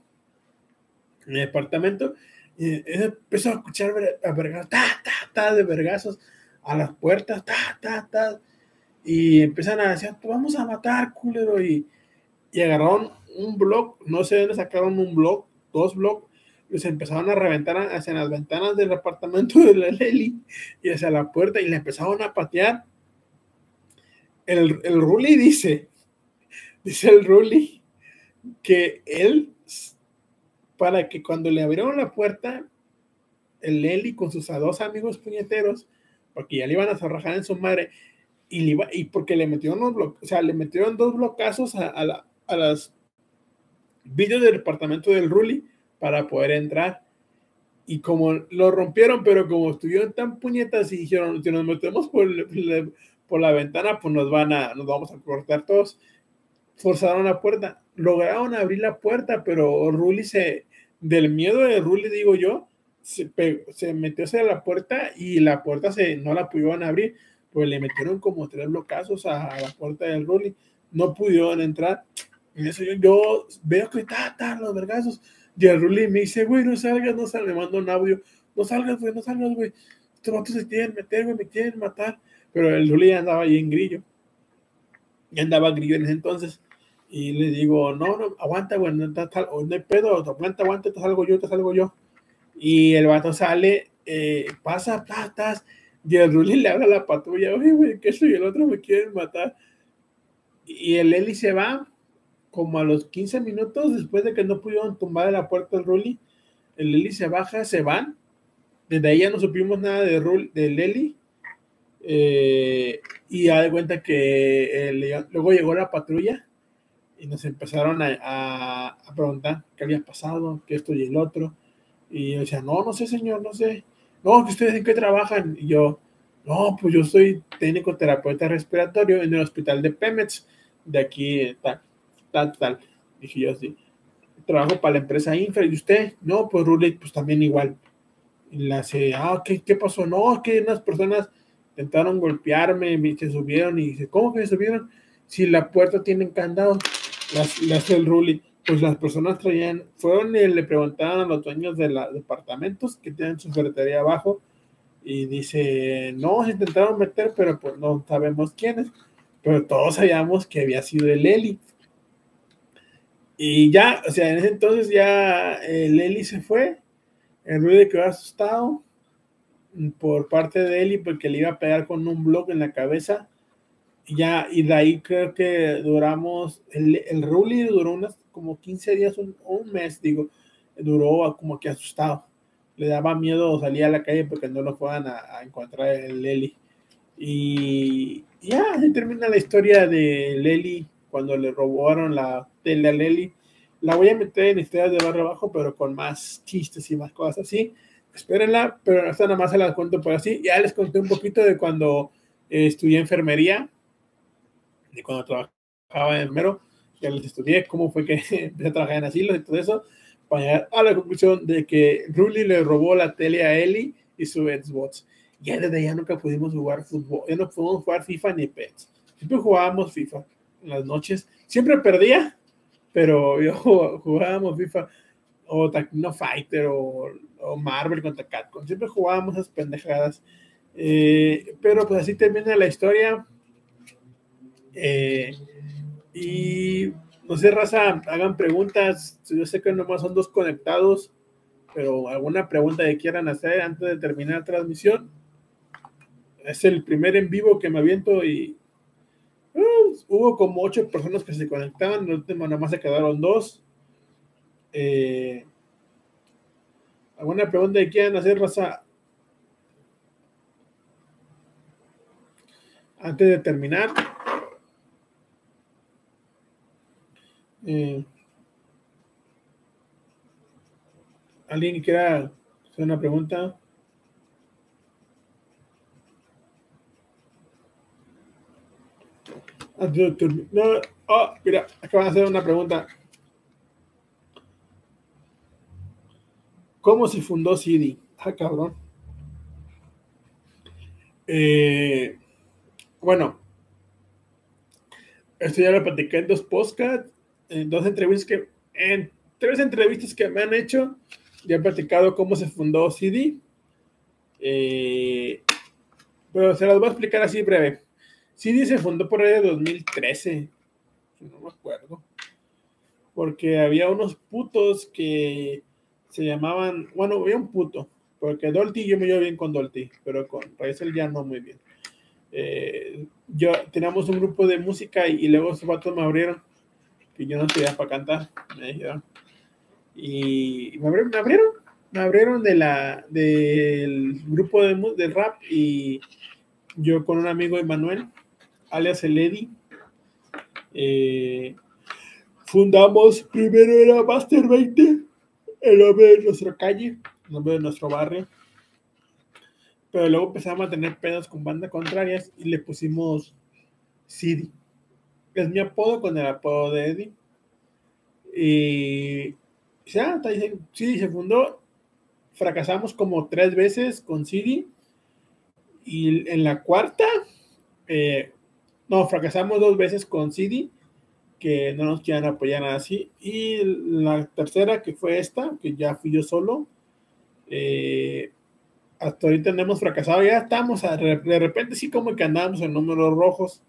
Speaker 1: en el departamento y empezó a escuchar a vergazos, ta, ta, ta, de vergazos a las puertas, ta, ta, ta. Y empiezan a decir, vamos a matar, culero. Y, y agarraron un blog, no sé dónde sacaron un blog, dos blogs, y se empezaron a reventar hacia las ventanas del apartamento de la Leli y hacia la puerta y le empezaron a patear. El, el Ruli dice, dice el Ruli, que él, para que cuando le abrieron la puerta, el Leli con sus dos amigos puñeteros, porque ya le iban a zarrajar en su madre, y, le y porque le metieron unos o sea, le metieron dos blocazos a, la, a las vídeos del departamento del Ruli para poder entrar. Y como lo rompieron, pero como estuvieron tan puñetas y dijeron, si nos metemos por, por la ventana, pues nos van a, nos vamos a cortar todos. Forzaron la puerta, lograron abrir la puerta, pero Ruli se, del miedo de Ruli, digo yo, se, se metió hacia la puerta y la puerta se, no la pudieron abrir pues le metieron como tres blocazos a, la puerta del Rolly, no pudieron entrar. Y eso yo, yo veo que está, está, los vergazos. Y el Rolly me dice, güey, no salgas, no salgas, me manda un audio, no salgas, güey, no salgas, güey. Estos vatos se quieren meter, güey, me quieren matar. Pero el Rolly andaba ahí en grillo. Y andaba grillo en ese entonces. Y le digo, no, no, aguanta, güey, no, no, no hay pedo, aguanta, aguanta, te salgo yo, te salgo yo. Y el vato sale, eh, pasa, patas, y el Ruli le habla a la patrulla, oye, güey, que eso y el otro me quieren matar. Y el Eli se va como a los 15 minutos después de que no pudieron tumbar la puerta del Ruli. El Eli se baja, se van. Desde ahí ya no supimos nada de Ruli, del Eli. Eh, y de cuenta que luego llegó la patrulla y nos empezaron a, a, preguntar qué había pasado, que esto y el otro. Y yo decía, no, no sé, señor, no sé no, que ustedes en qué trabajan. Y yo, no, pues yo soy técnico terapeuta respiratorio en el hospital de Pemex, de aquí, tal, tal, tal. Dije yo, sí. Trabajo para la empresa Infra. ¿Y usted? No, pues Rulli, pues también igual. Y la hace, ah, ¿qué, ¿qué pasó? No, que unas personas intentaron golpearme, me, se subieron y dice, ¿cómo que se subieron? Si la puerta tiene candado, le hace el Rulli pues las personas traían, fueron y le preguntaron a los dueños de los departamentos que tienen su ferretería abajo y dice, no, se intentaron meter, pero pues no sabemos quiénes, pero todos sabíamos que había sido el Eli. Y ya, o sea, en ese entonces ya el Eli se fue, el ruido quedó asustado por parte de Eli porque le iba a pegar con un bloque en la cabeza. Y ya, y de ahí creo que duramos, el, el Ruli duró unas como 15 días, un, un mes, digo, duró como que asustado. Le daba miedo salir a la calle porque no lo fueran a, encontrar el Leli. Y ya se termina la historia de Leli cuando le robaron la tele a Leli. La voy a meter en historias de barrio abajo, pero con más chistes y más cosas así. Espérenla, pero esta nada más se las cuento por así. Ya les conté un poquito de cuando eh, estudié enfermería, de cuando trabajaba en enfermero que les estudié, cómo fue que empecé a trabajar en asilos y todo eso, para llegar a la conclusión de que Rulli le robó la tele a Eli y su Xbox. Ya desde allá nunca pudimos jugar fútbol, ya no pudimos jugar FIFA ni Pets. Siempre jugábamos FIFA en las noches. Siempre perdía, pero yo jugábamos FIFA o Tecno Fighter o, o, Marvel contra Capcom. Siempre jugábamos esas pendejadas. Eh, pero pues así termina la historia. Eh, y no sé, raza, hagan preguntas. Yo sé que nomás son dos conectados, pero alguna pregunta que quieran hacer antes de terminar la transmisión. Es el primer en vivo que me aviento y uh, hubo como ocho personas que se conectaban. El último nada más se quedaron dos. Eh, ¿Alguna pregunta que quieran hacer, raza? antes de terminar, eh, ¿alguien quiera hacer una pregunta? Antes oh, mira, acaban de hacer una pregunta. ¿Cómo se fundó CD? Ah, cabrón. Eh, bueno, esto ya lo platicé en dos podcasts, en dos entrevistas que, en tres entrevistas que me han hecho, ya he platicado cómo se fundó CD. Eh, pero se las voy a explicar así breve. CD se fundó por ahí de 2013, no me acuerdo. Porque había unos putos que se llamaban, bueno, había un puto, porque Dolty yo me llevo bien con Dolty, pero con Raízel ya no muy bien. Eh, yo teníamos un grupo de música y, luego esos vatos me abrieron, que yo no tenía para cantar, me dijeron. Y me abrieron, me abrieron, me abrieron de la, del grupo de, del rap y yo con un amigo Emanuel, alias el Eddie, eh, fundamos, primero era Master 20, el nombre de nuestra calle, el nombre de nuestro barrio. Pero luego empezamos a tener pedos con bandas contrarias y le pusimos CD. Es mi apodo con el apodo de Eddie. Y ya, CD se fundó. Fracasamos como tres veces con CD. Y en la cuarta, eh, no, fracasamos dos veces con CD que no nos quieran apoyar así. Y la tercera, que fue esta, que ya fui yo solo, eh, hasta ahorita hemos fracasado, ya estamos, de repente sí como que andamos en números rojos,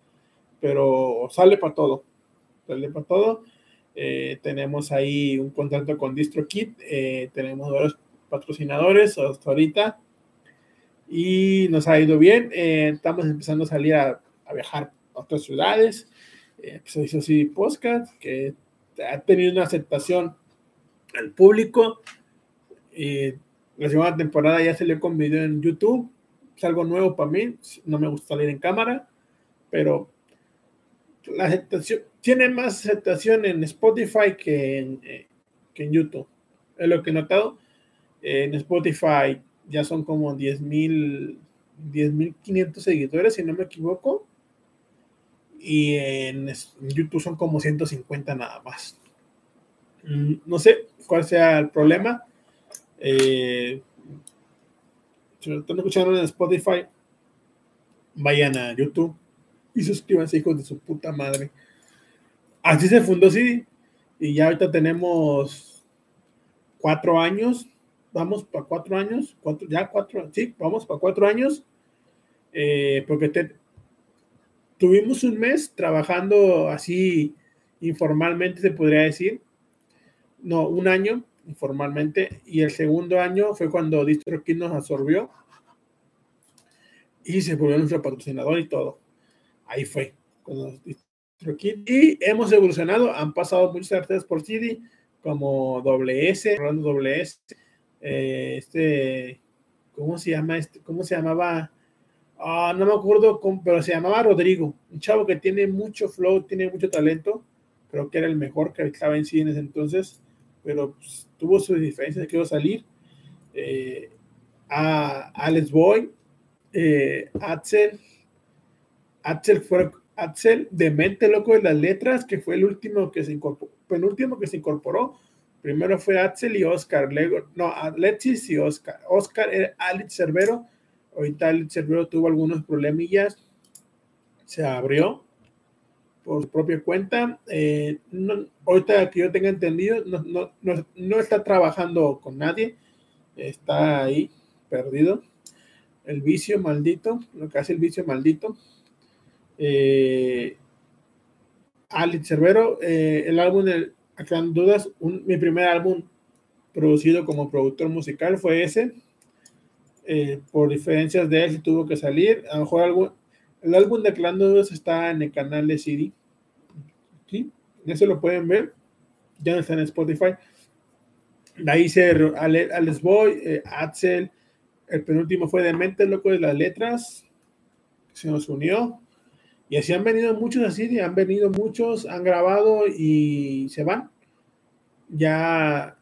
Speaker 1: pero sale para todo, sale para todo. Eh, tenemos ahí un contrato con DistroKit, eh, tenemos varios patrocinadores hasta ahorita y nos ha ido bien. estamos empezando a salir a viajar a otras ciudades eh, pues hizo sí podcast, que ha tenido una aceptación al público. la segunda temporada ya se le con video en YouTube. Es algo nuevo para mí. No me gusta salir en cámara, pero la aceptación tiene más aceptación en Spotify que en, eh, que en YouTube. Es lo que he notado. en Spotify ya son como 10.000, 10.500 seguidores, si no me equivoco y en YouTube son como 150 nada más. Mm, no sé cuál sea el problema. Eh, si lo están escuchando en Spotify, vayan a YouTube y suscríbanse, hijos de su puta madre. Así se fundó CD. Y ya ahorita tenemos cuatro años. Vamos para cuatro años. Cuatro, ya cuatro, sí, vamos para cuatro años. Eh, porque te, tuvimos un mes trabajando así informalmente, se podría decir. No, un año informalmente. Y el segundo año fue cuando DistroKid nos absorbió y se volvió nuestro patrocinador y todo. Ahí fue. Y hemos evolucionado. Han pasado muchas artistas por CD, como WS, Rolando WS. Eh, este, ¿cómo se llama? Este, ¿Cómo se llamaba? Ah, no me acuerdo, pero se llamaba Rodrigo, un chavo que tiene mucho flow, tiene mucho talento, creo que era el mejor que estaba en cine entonces, pero pues, tuvo sus diferencias, quiero salir. Eh, a Alex Boy, eh, Axel, Axel fue Axel, demente loco de las letras, que fue el último que se incorporó, penúltimo que se incorporó. Primero fue Axel y Oscar, luego, no, Alexis y Oscar. Oscar era Alex Cervero Ahorita el servidor tuvo algunos problemillas, se abrió por su propia cuenta. Eh, ahorita que yo tenga entendido, no, está trabajando con nadie, está ahí perdido. El vicio maldito, lo que hace el vicio maldito. Eh, Alex Cervero, eh, el álbum, dudas, mi primer álbum producido como productor musical fue ese, eh, por diferencias de él, si tuvo que salir. A lo mejor el álbum de Clan está en el canal de CD. ¿Sí? Se lo pueden ver. Ya no está en Spotify. Ahí se Alex Boy, eh, Axel. El penúltimo fue de Mente Loco de las Letras. Se nos unió. Y así han venido muchos así, han venido muchos, han grabado y se van. Ya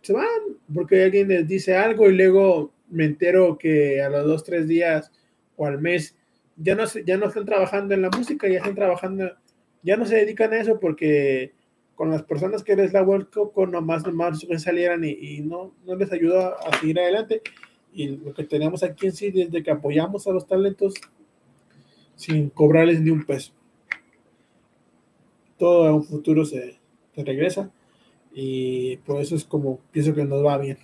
Speaker 1: se van porque alguien les dice algo y luego me entero que a los dos, tres días o al mes ya no, ya no están trabajando en la música, ya están trabajando, ya no se dedican a eso porque con las personas que les la World Cup, con nomás, nomás salieran y, no, no les ayuda a seguir adelante. Y lo que tenemos aquí en sí, desde que apoyamos a los talentos sin cobrarles ni un peso. Todo a un futuro se regresa y por eso es como pienso que nos va bien.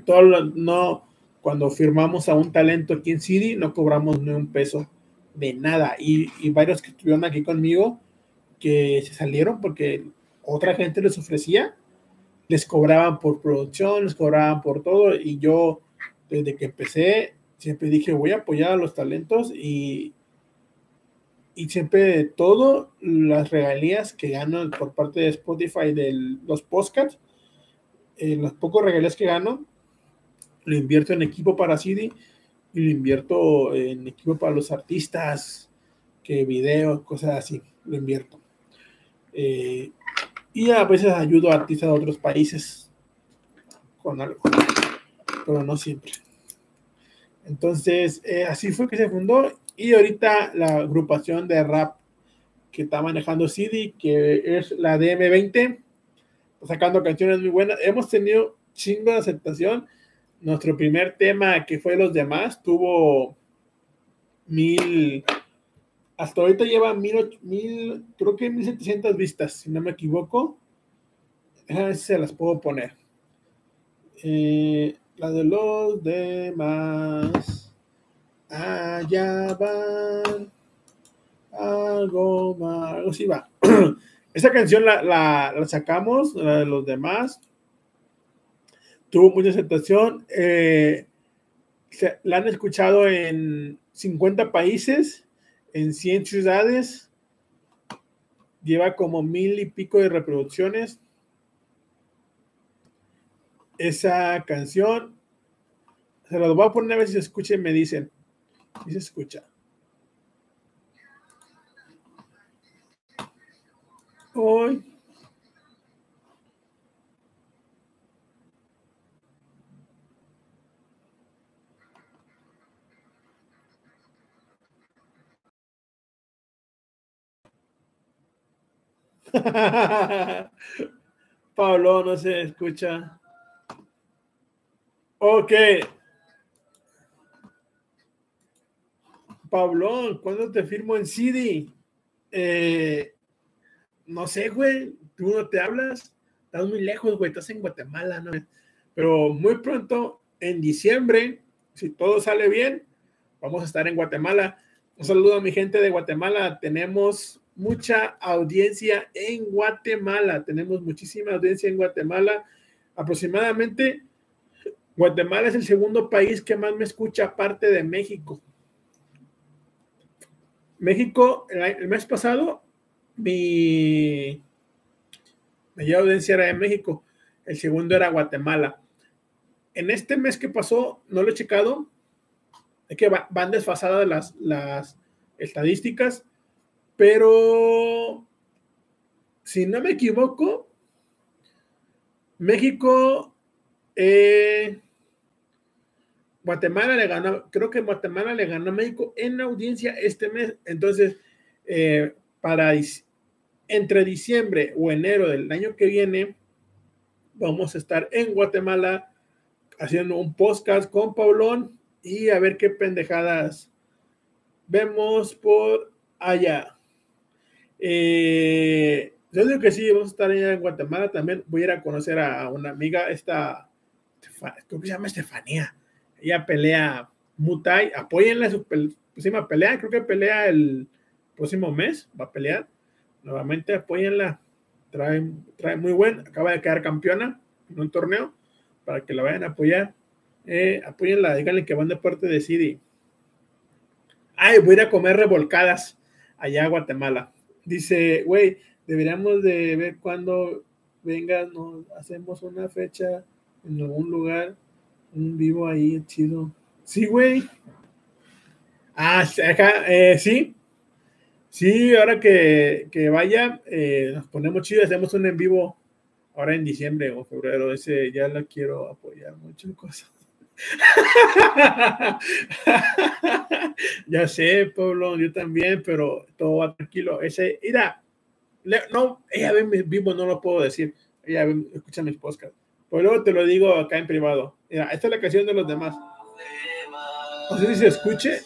Speaker 1: Todo lo, no, cuando firmamos a un talento aquí en City, no cobramos ni un peso de nada. Y, y varios que estuvieron aquí conmigo, que se salieron porque otra gente les ofrecía, les cobraban por producción, les cobraban por todo, y yo desde que empecé siempre dije voy a apoyar a los talentos y, y siempre todo las regalías que gano por parte de Spotify de los podcasts, eh, los pocos regalías que gano, lo invierto en equipo para CD y lo invierto en equipo para los artistas, que videos, cosas así, lo invierto. Eh, y a veces ayudo a artistas de otros países con algo, pero no siempre. Entonces, eh, así fue que se fundó y ahorita la agrupación de rap que está manejando CD, que es la DM20, sacando canciones muy buenas. Hemos tenido chingo de aceptación. Nuestro primer tema, que fue Los Demás, tuvo mil hasta ahorita lleva mil, mil, creo que 1700 vistas, si no me equivoco. Se las puedo poner. Eh, la de los demás. Allá van. Algo más. Algo sí va. Esa canción la, la, sacamos, la de los demás. Tuvo mucha aceptación. Eh, la han escuchado en 50 países en 100 ciudades, lleva como mil y pico de reproducciones. Esa canción, se la voy a poner a ver si se escucha y me dicen, si se escucha. Hoy. Pablo, no se escucha. Ok. Pablo, ¿cuándo te firmo en CD? Eh, no sé, güey. Tú no te hablas. Estás muy lejos, güey. Estás en Guatemala, ¿no? Pero muy pronto, en diciembre, si todo sale bien, vamos a estar en Guatemala. Un saludo a mi gente de Guatemala. Tenemos mucha audiencia en Guatemala. Tenemos muchísima audiencia en Guatemala. Aproximadamente, Guatemala es el segundo país que más me escucha aparte de México. México, el, mes pasado, mi mayor audiencia era de México. El segundo era Guatemala. En este mes que pasó, no lo he checado, es que van desfasadas las, las estadísticas pero, si no me equivoco, México, eh, Guatemala le ganó, creo que Guatemala le ganó a México en audiencia este mes. Entonces, eh, para entre diciembre o enero del año que viene, vamos a estar en Guatemala haciendo un podcast con Paulón y a ver qué pendejadas vemos por allá. Eh, yo digo que sí, vamos a estar allá en Guatemala también. Voy a ir a conocer a una amiga, esta, creo que se llama Estefanía. Ella pelea Mutai. Apóyenla en su próxima pelea. Creo que pelea el próximo mes. Va a pelear. Nuevamente, apóyenla. Trae, trae muy buen. Acaba de quedar campeona en un torneo para que la vayan a apoyar. Eh, apóyenla, díganle que van de parte de City. Ay, voy a ir a comer revolcadas allá a Guatemala dice, güey, deberíamos de ver cuando venga, nos hacemos una fecha en algún lugar, un vivo ahí chido. Sí, güey. Ah, acá, eh, sí. Sí, ahora que, que vaya, eh, nos ponemos chidos, hacemos un en vivo ahora en diciembre o febrero. Ese ya la quiero apoyar mucho cosas. ya sé, Pablo, yo también, pero todo va tranquilo. Ese, mira, no, ella ve en vivo, no lo puedo decir. Ella ve- escucha mis podcasts. Pero luego te lo digo acá en privado. Mira, esta es la canción de los demás. No sé si se escuche.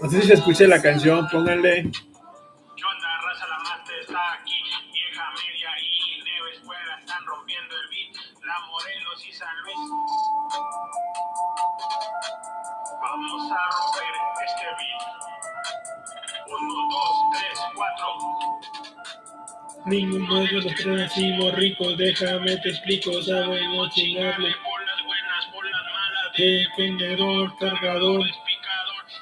Speaker 1: No sé si se escuche la canción, pónganle. Ninguno de los tres nacimos ricos, déjame te explico, sabemos chingarle.
Speaker 3: Por las buenas, por las malas.
Speaker 1: Cargador,
Speaker 3: Picador.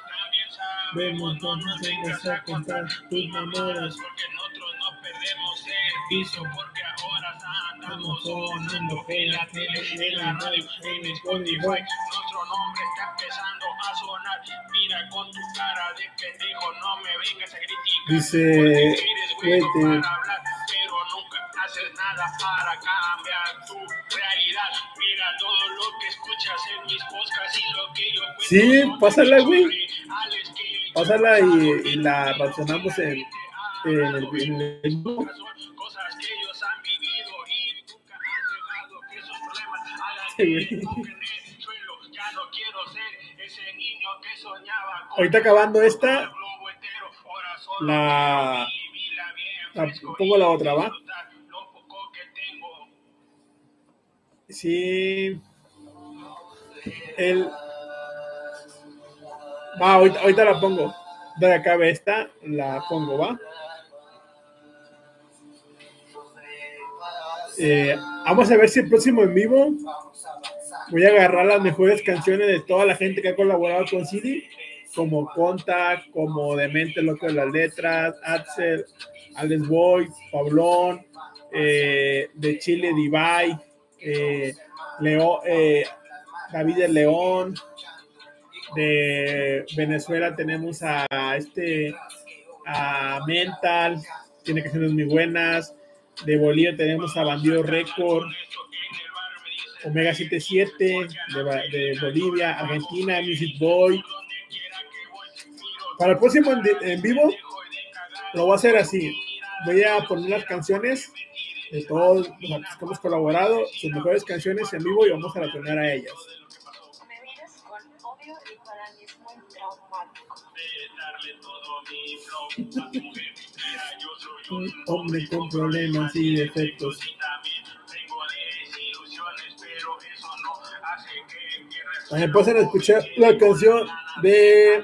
Speaker 3: También
Speaker 1: vemos, no nos vengas a contar tus mamadas.
Speaker 3: Porque nosotros no perdemos el piso. Porque ahora andamos sonando en la tele, en la radio, en Spotify. Nuestro nombre está empezando a sonar. Mira con tu cara de pendejo, no me vengas a criticar.
Speaker 1: Dice, vete.
Speaker 3: Nada para cambiar tu realidad. Mira todo lo que escuchas en mis podcasts y lo que yo
Speaker 1: Sí, pásala, güey. Pásala y, y la reaccionamos en, en el, en el-
Speaker 3: son cosas que ellos han vivido y nunca han dejado que esos problemas hagan
Speaker 1: Sí, Ahorita acabando esta, la, la- pongo la otra, ¿va? Sí. El. Va, ahorita, ahorita la pongo. De acá ve esta, la pongo, ¿va? Eh, vamos a ver si el próximo en vivo voy a agarrar las mejores canciones de toda la gente que ha colaborado con CD, como Contact, como Demente Loco de las Letras, Axel, Alex Boy, Pablón, eh, de Chile Divide, eh, Leo, eh, David León, de Venezuela tenemos a este a Mental, tiene canciones muy buenas, de Bolivia tenemos a Bandido Record, Omega 77 de, de Bolivia, Argentina, Music Boy. Para el próximo en, en vivo lo voy a hacer así. Voy a poner las canciones de todos los que hemos colaborado, sus mejores canciones en vivo y vamos a retornar a ellas. Un hombre con problemas y defectos.
Speaker 3: también
Speaker 1: pasen a escuchar la canción de,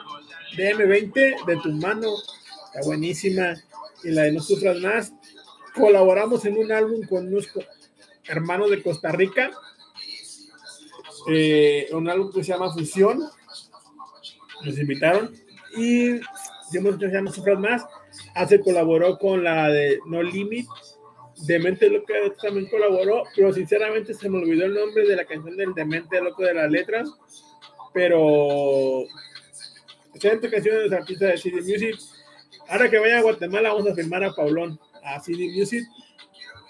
Speaker 1: de M20 de tu mano. Está buenísima. Y la de No Sufras Más. Colaboramos en un álbum con unos hermanos de Costa Rica. Eh, un álbum que se llama Fusión. Nos invitaron. Y hicimos No Sufras Más. Hace colaboró con la de No Limit. Demente Loco también colaboró, pero sinceramente se me olvidó el nombre de la canción del Demente Loco de las letras. Pero excelente canción de los artistas de CD Music. Ahora que vaya a Guatemala, vamos a firmar a Paulón a CD Music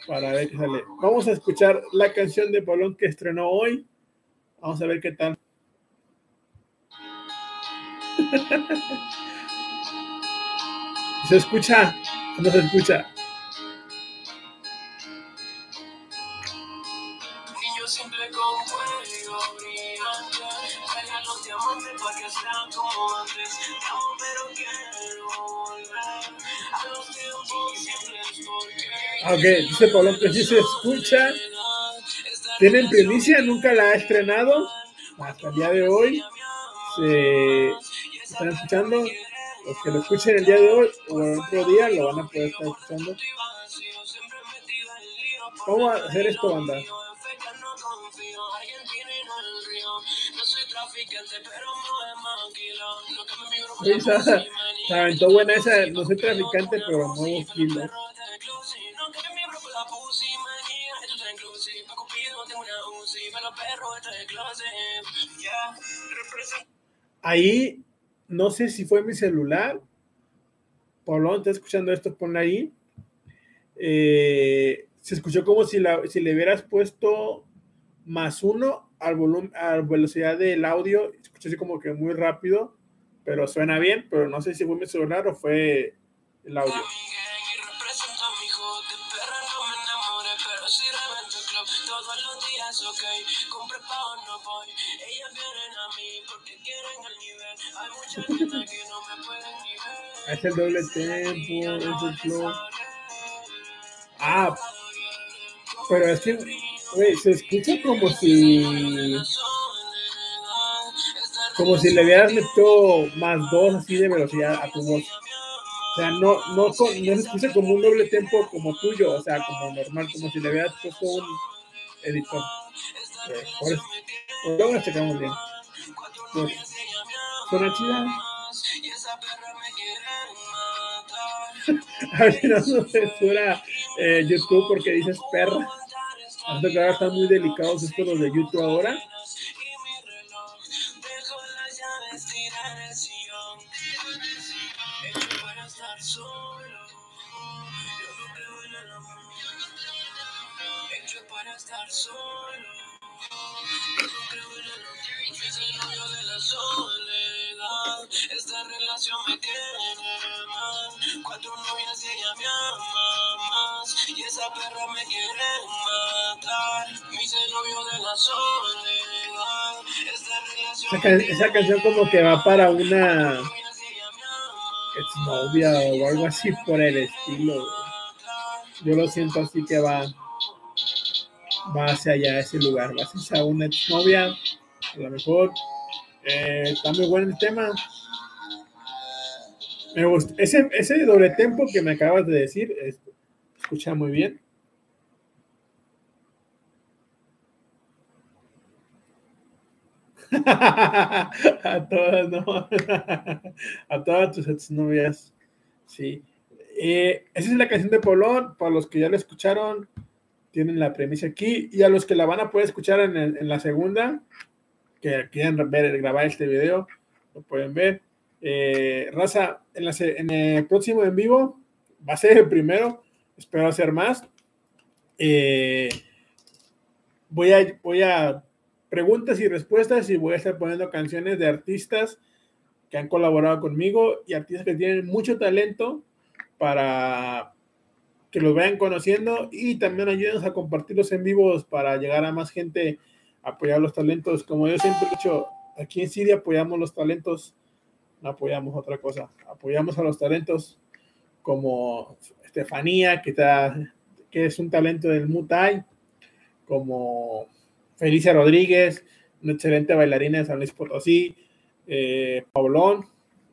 Speaker 1: para ver qué sale. Vamos a escuchar la canción de Paulón que estrenó hoy. Vamos a ver qué tal. ¿Se escucha? ¿O ¿No se escucha?
Speaker 4: Estoy
Speaker 1: Ok, dice Paulón que sí se escucha. Tienen primicia, nunca la ha estrenado. Hasta el día de hoy. Se están escuchando. Los que lo escuchen el día de hoy o el otro día lo van a poder estar escuchando. Vamos a hacer esto, banda. Esa, se aventó buena esa, no soy traficante, pero muevo kilos. Ahí, no sé si fue mi celular. Pablo, ¿estás escuchando esto? Ponle ahí. Eh, se escuchó como si, la, si le hubieras puesto más uno al volumen, a la velocidad del audio. Escuché así como que muy rápido, pero suena bien. Pero no sé si fue mi celular o fue el audio. Es el doble tempo, es el flow. Ah, pero es que, güey, se escucha como si, como si le hubieras metido más dos así de velocidad a tu voz. O sea, no, no, no se escucha como un doble tempo como tuyo, o sea, como normal, como si le hubieras puesto un editor. Eh, por eso, luego la checamos bien. Pues, suena chida.
Speaker 4: Y esa perra me quiere matar.
Speaker 1: A ver si no nos censura eh, YouTube porque dices perra. Que ahora están muy delicados estos los de YouTube ahora.
Speaker 4: Relación me tiene mal. Cuatro novias y ella me ama más. Y esa perra me quiere matar. Me hice el novio de la soledad. Esta relación
Speaker 1: Esa, can- esa canción como que va para una exnovia o algo así por el estilo. Yo lo siento así que va, va hacia allá, a ese lugar. Va hacia una exnovia. A lo mejor eh, está muy bueno el tema. Me gusta. Ese, ese doble tempo que me acabas de decir, es- escucha muy bien. a todas, ¿no? a todas tus exnovias. Sí. Eh, esa es la canción de Polón. Para los que ya la escucharon, tienen la premisa aquí. Y a los que la van a poder escuchar en, en la segunda, que quieran ver, grabar este video, lo pueden ver. Eh, Raza, en, el próximo en vivo, va a ser el primero. Espero hacer más. Eh, voy a, voy a preguntas y respuestas y voy a estar poniendo canciones de artistas que han colaborado conmigo y artistas que tienen mucho talento para que los vayan conociendo y también ayúdenos a compartirlos en vivos para llegar a más gente, apoyar los talentos. Como yo siempre he dicho, aquí en Siria apoyamos los talentos, no apoyamos otra cosa, apoyamos a los talentos como Estefanía, que, está, que es un talento del Muay, como Felicia Rodríguez, una excelente bailarina de San Luis Potosí, eh, Paulón,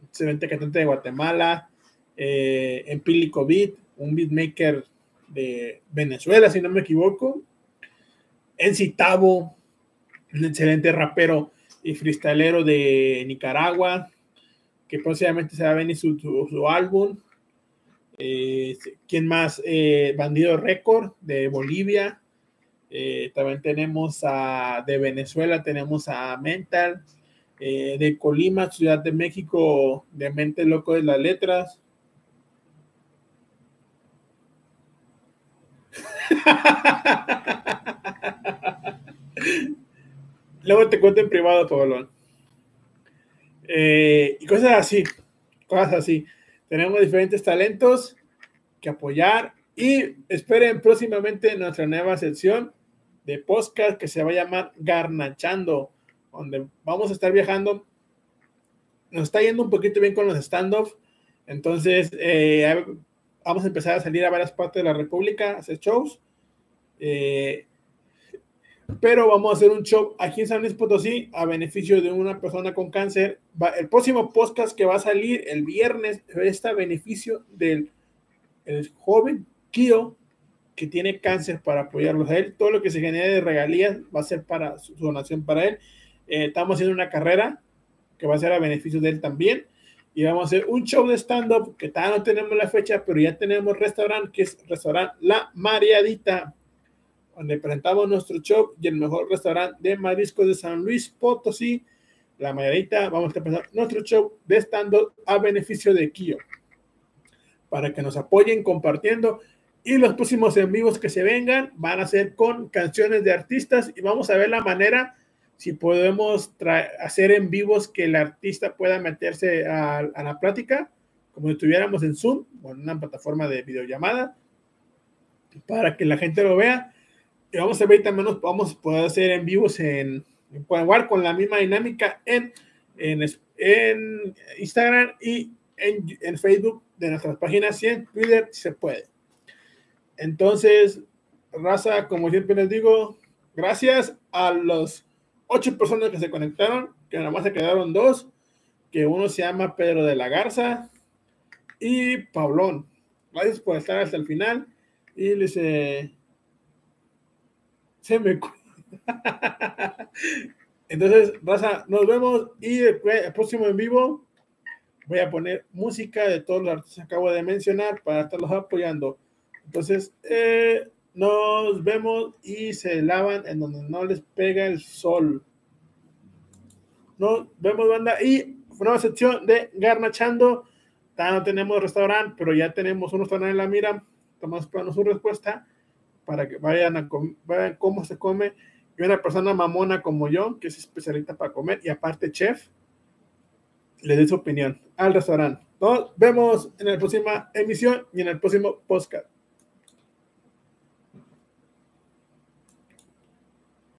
Speaker 1: excelente cantante de Guatemala, eh, Empílico Beat, un beatmaker de Venezuela, si no me equivoco, Enzi Tabo, un excelente rapero y freestylero de Nicaragua, que próximamente se va a venir su, su- álbum. Eh, ¿Quién más? Eh, Bandido Record de Bolivia. Eh, también tenemos a de Venezuela, tenemos a Mental, de Colima, Ciudad de México, de Mente Loco de las Letras. Luego te cuento en privado, Pablón. Eh, y cosas así, cosas así. Tenemos diferentes talentos que apoyar y esperen próximamente nuestra nueva sección de podcast que se va a llamar Garnachando, donde vamos a estar viajando. Nos está yendo un poquito bien con los stand-off, entonces eh, vamos a empezar a salir a varias partes de la República, a hacer shows. Eh, pero vamos a hacer un show aquí en San Luis Potosí a beneficio de una persona con cáncer. El próximo podcast que va a salir el viernes está a beneficio del el joven Kio que tiene cáncer para apoyarlos a él. Todo lo que se genere de regalías va a ser para su, su donación para él. Eh, estamos haciendo una carrera que va a ser a beneficio de él también. y vamos a hacer un show de stand-up que todavía no tenemos la fecha, pero ya tenemos restaurante que es restaurante La Mariadita, donde presentamos nuestro show y el mejor restaurante de mariscos de San Luis Potosí. La Mariadita, vamos a empezar nuestro show de stand-up a beneficio de Kio, para que nos apoyen compartiendo. Y los próximos en vivos que se vengan van a ser con canciones de artistas y vamos a ver la manera si podemos hacer en vivos que el artista pueda meterse a, a, la plática, como si estuviéramos en Zoom o en una plataforma de videollamada, para que la gente lo vea. Y vamos a ver también nos vamos a poder hacer en vivos en, en igual con la misma dinámica en, en, en Instagram y en, en, Facebook de nuestras páginas y en Twitter se puede. Entonces, raza, como siempre les digo, gracias a los ocho personas que se conectaron, que nada más se quedaron dos, que uno se llama Pedro de la Garza y Pablón. Gracias por estar hasta el final. Y le dice, se me... Entonces, raza, nos vemos y el, el, próximo en vivo voy a poner música de todos los artistas que acabo de mencionar para estarlos apoyando. Entonces, eh, nos vemos y se lavan en donde no les pega el sol. Nos vemos, banda. Y nueva sección de Garnachando. no tenemos restaurante, pero ya tenemos un restaurante en la mira. Estamos esperando su respuesta para que vayan a vean cómo se come. Y una persona mamona como yo, que es especialista para comer y aparte chef, le dé su opinión al restaurante. Nos vemos en la próxima emisión y en el próximo podcast.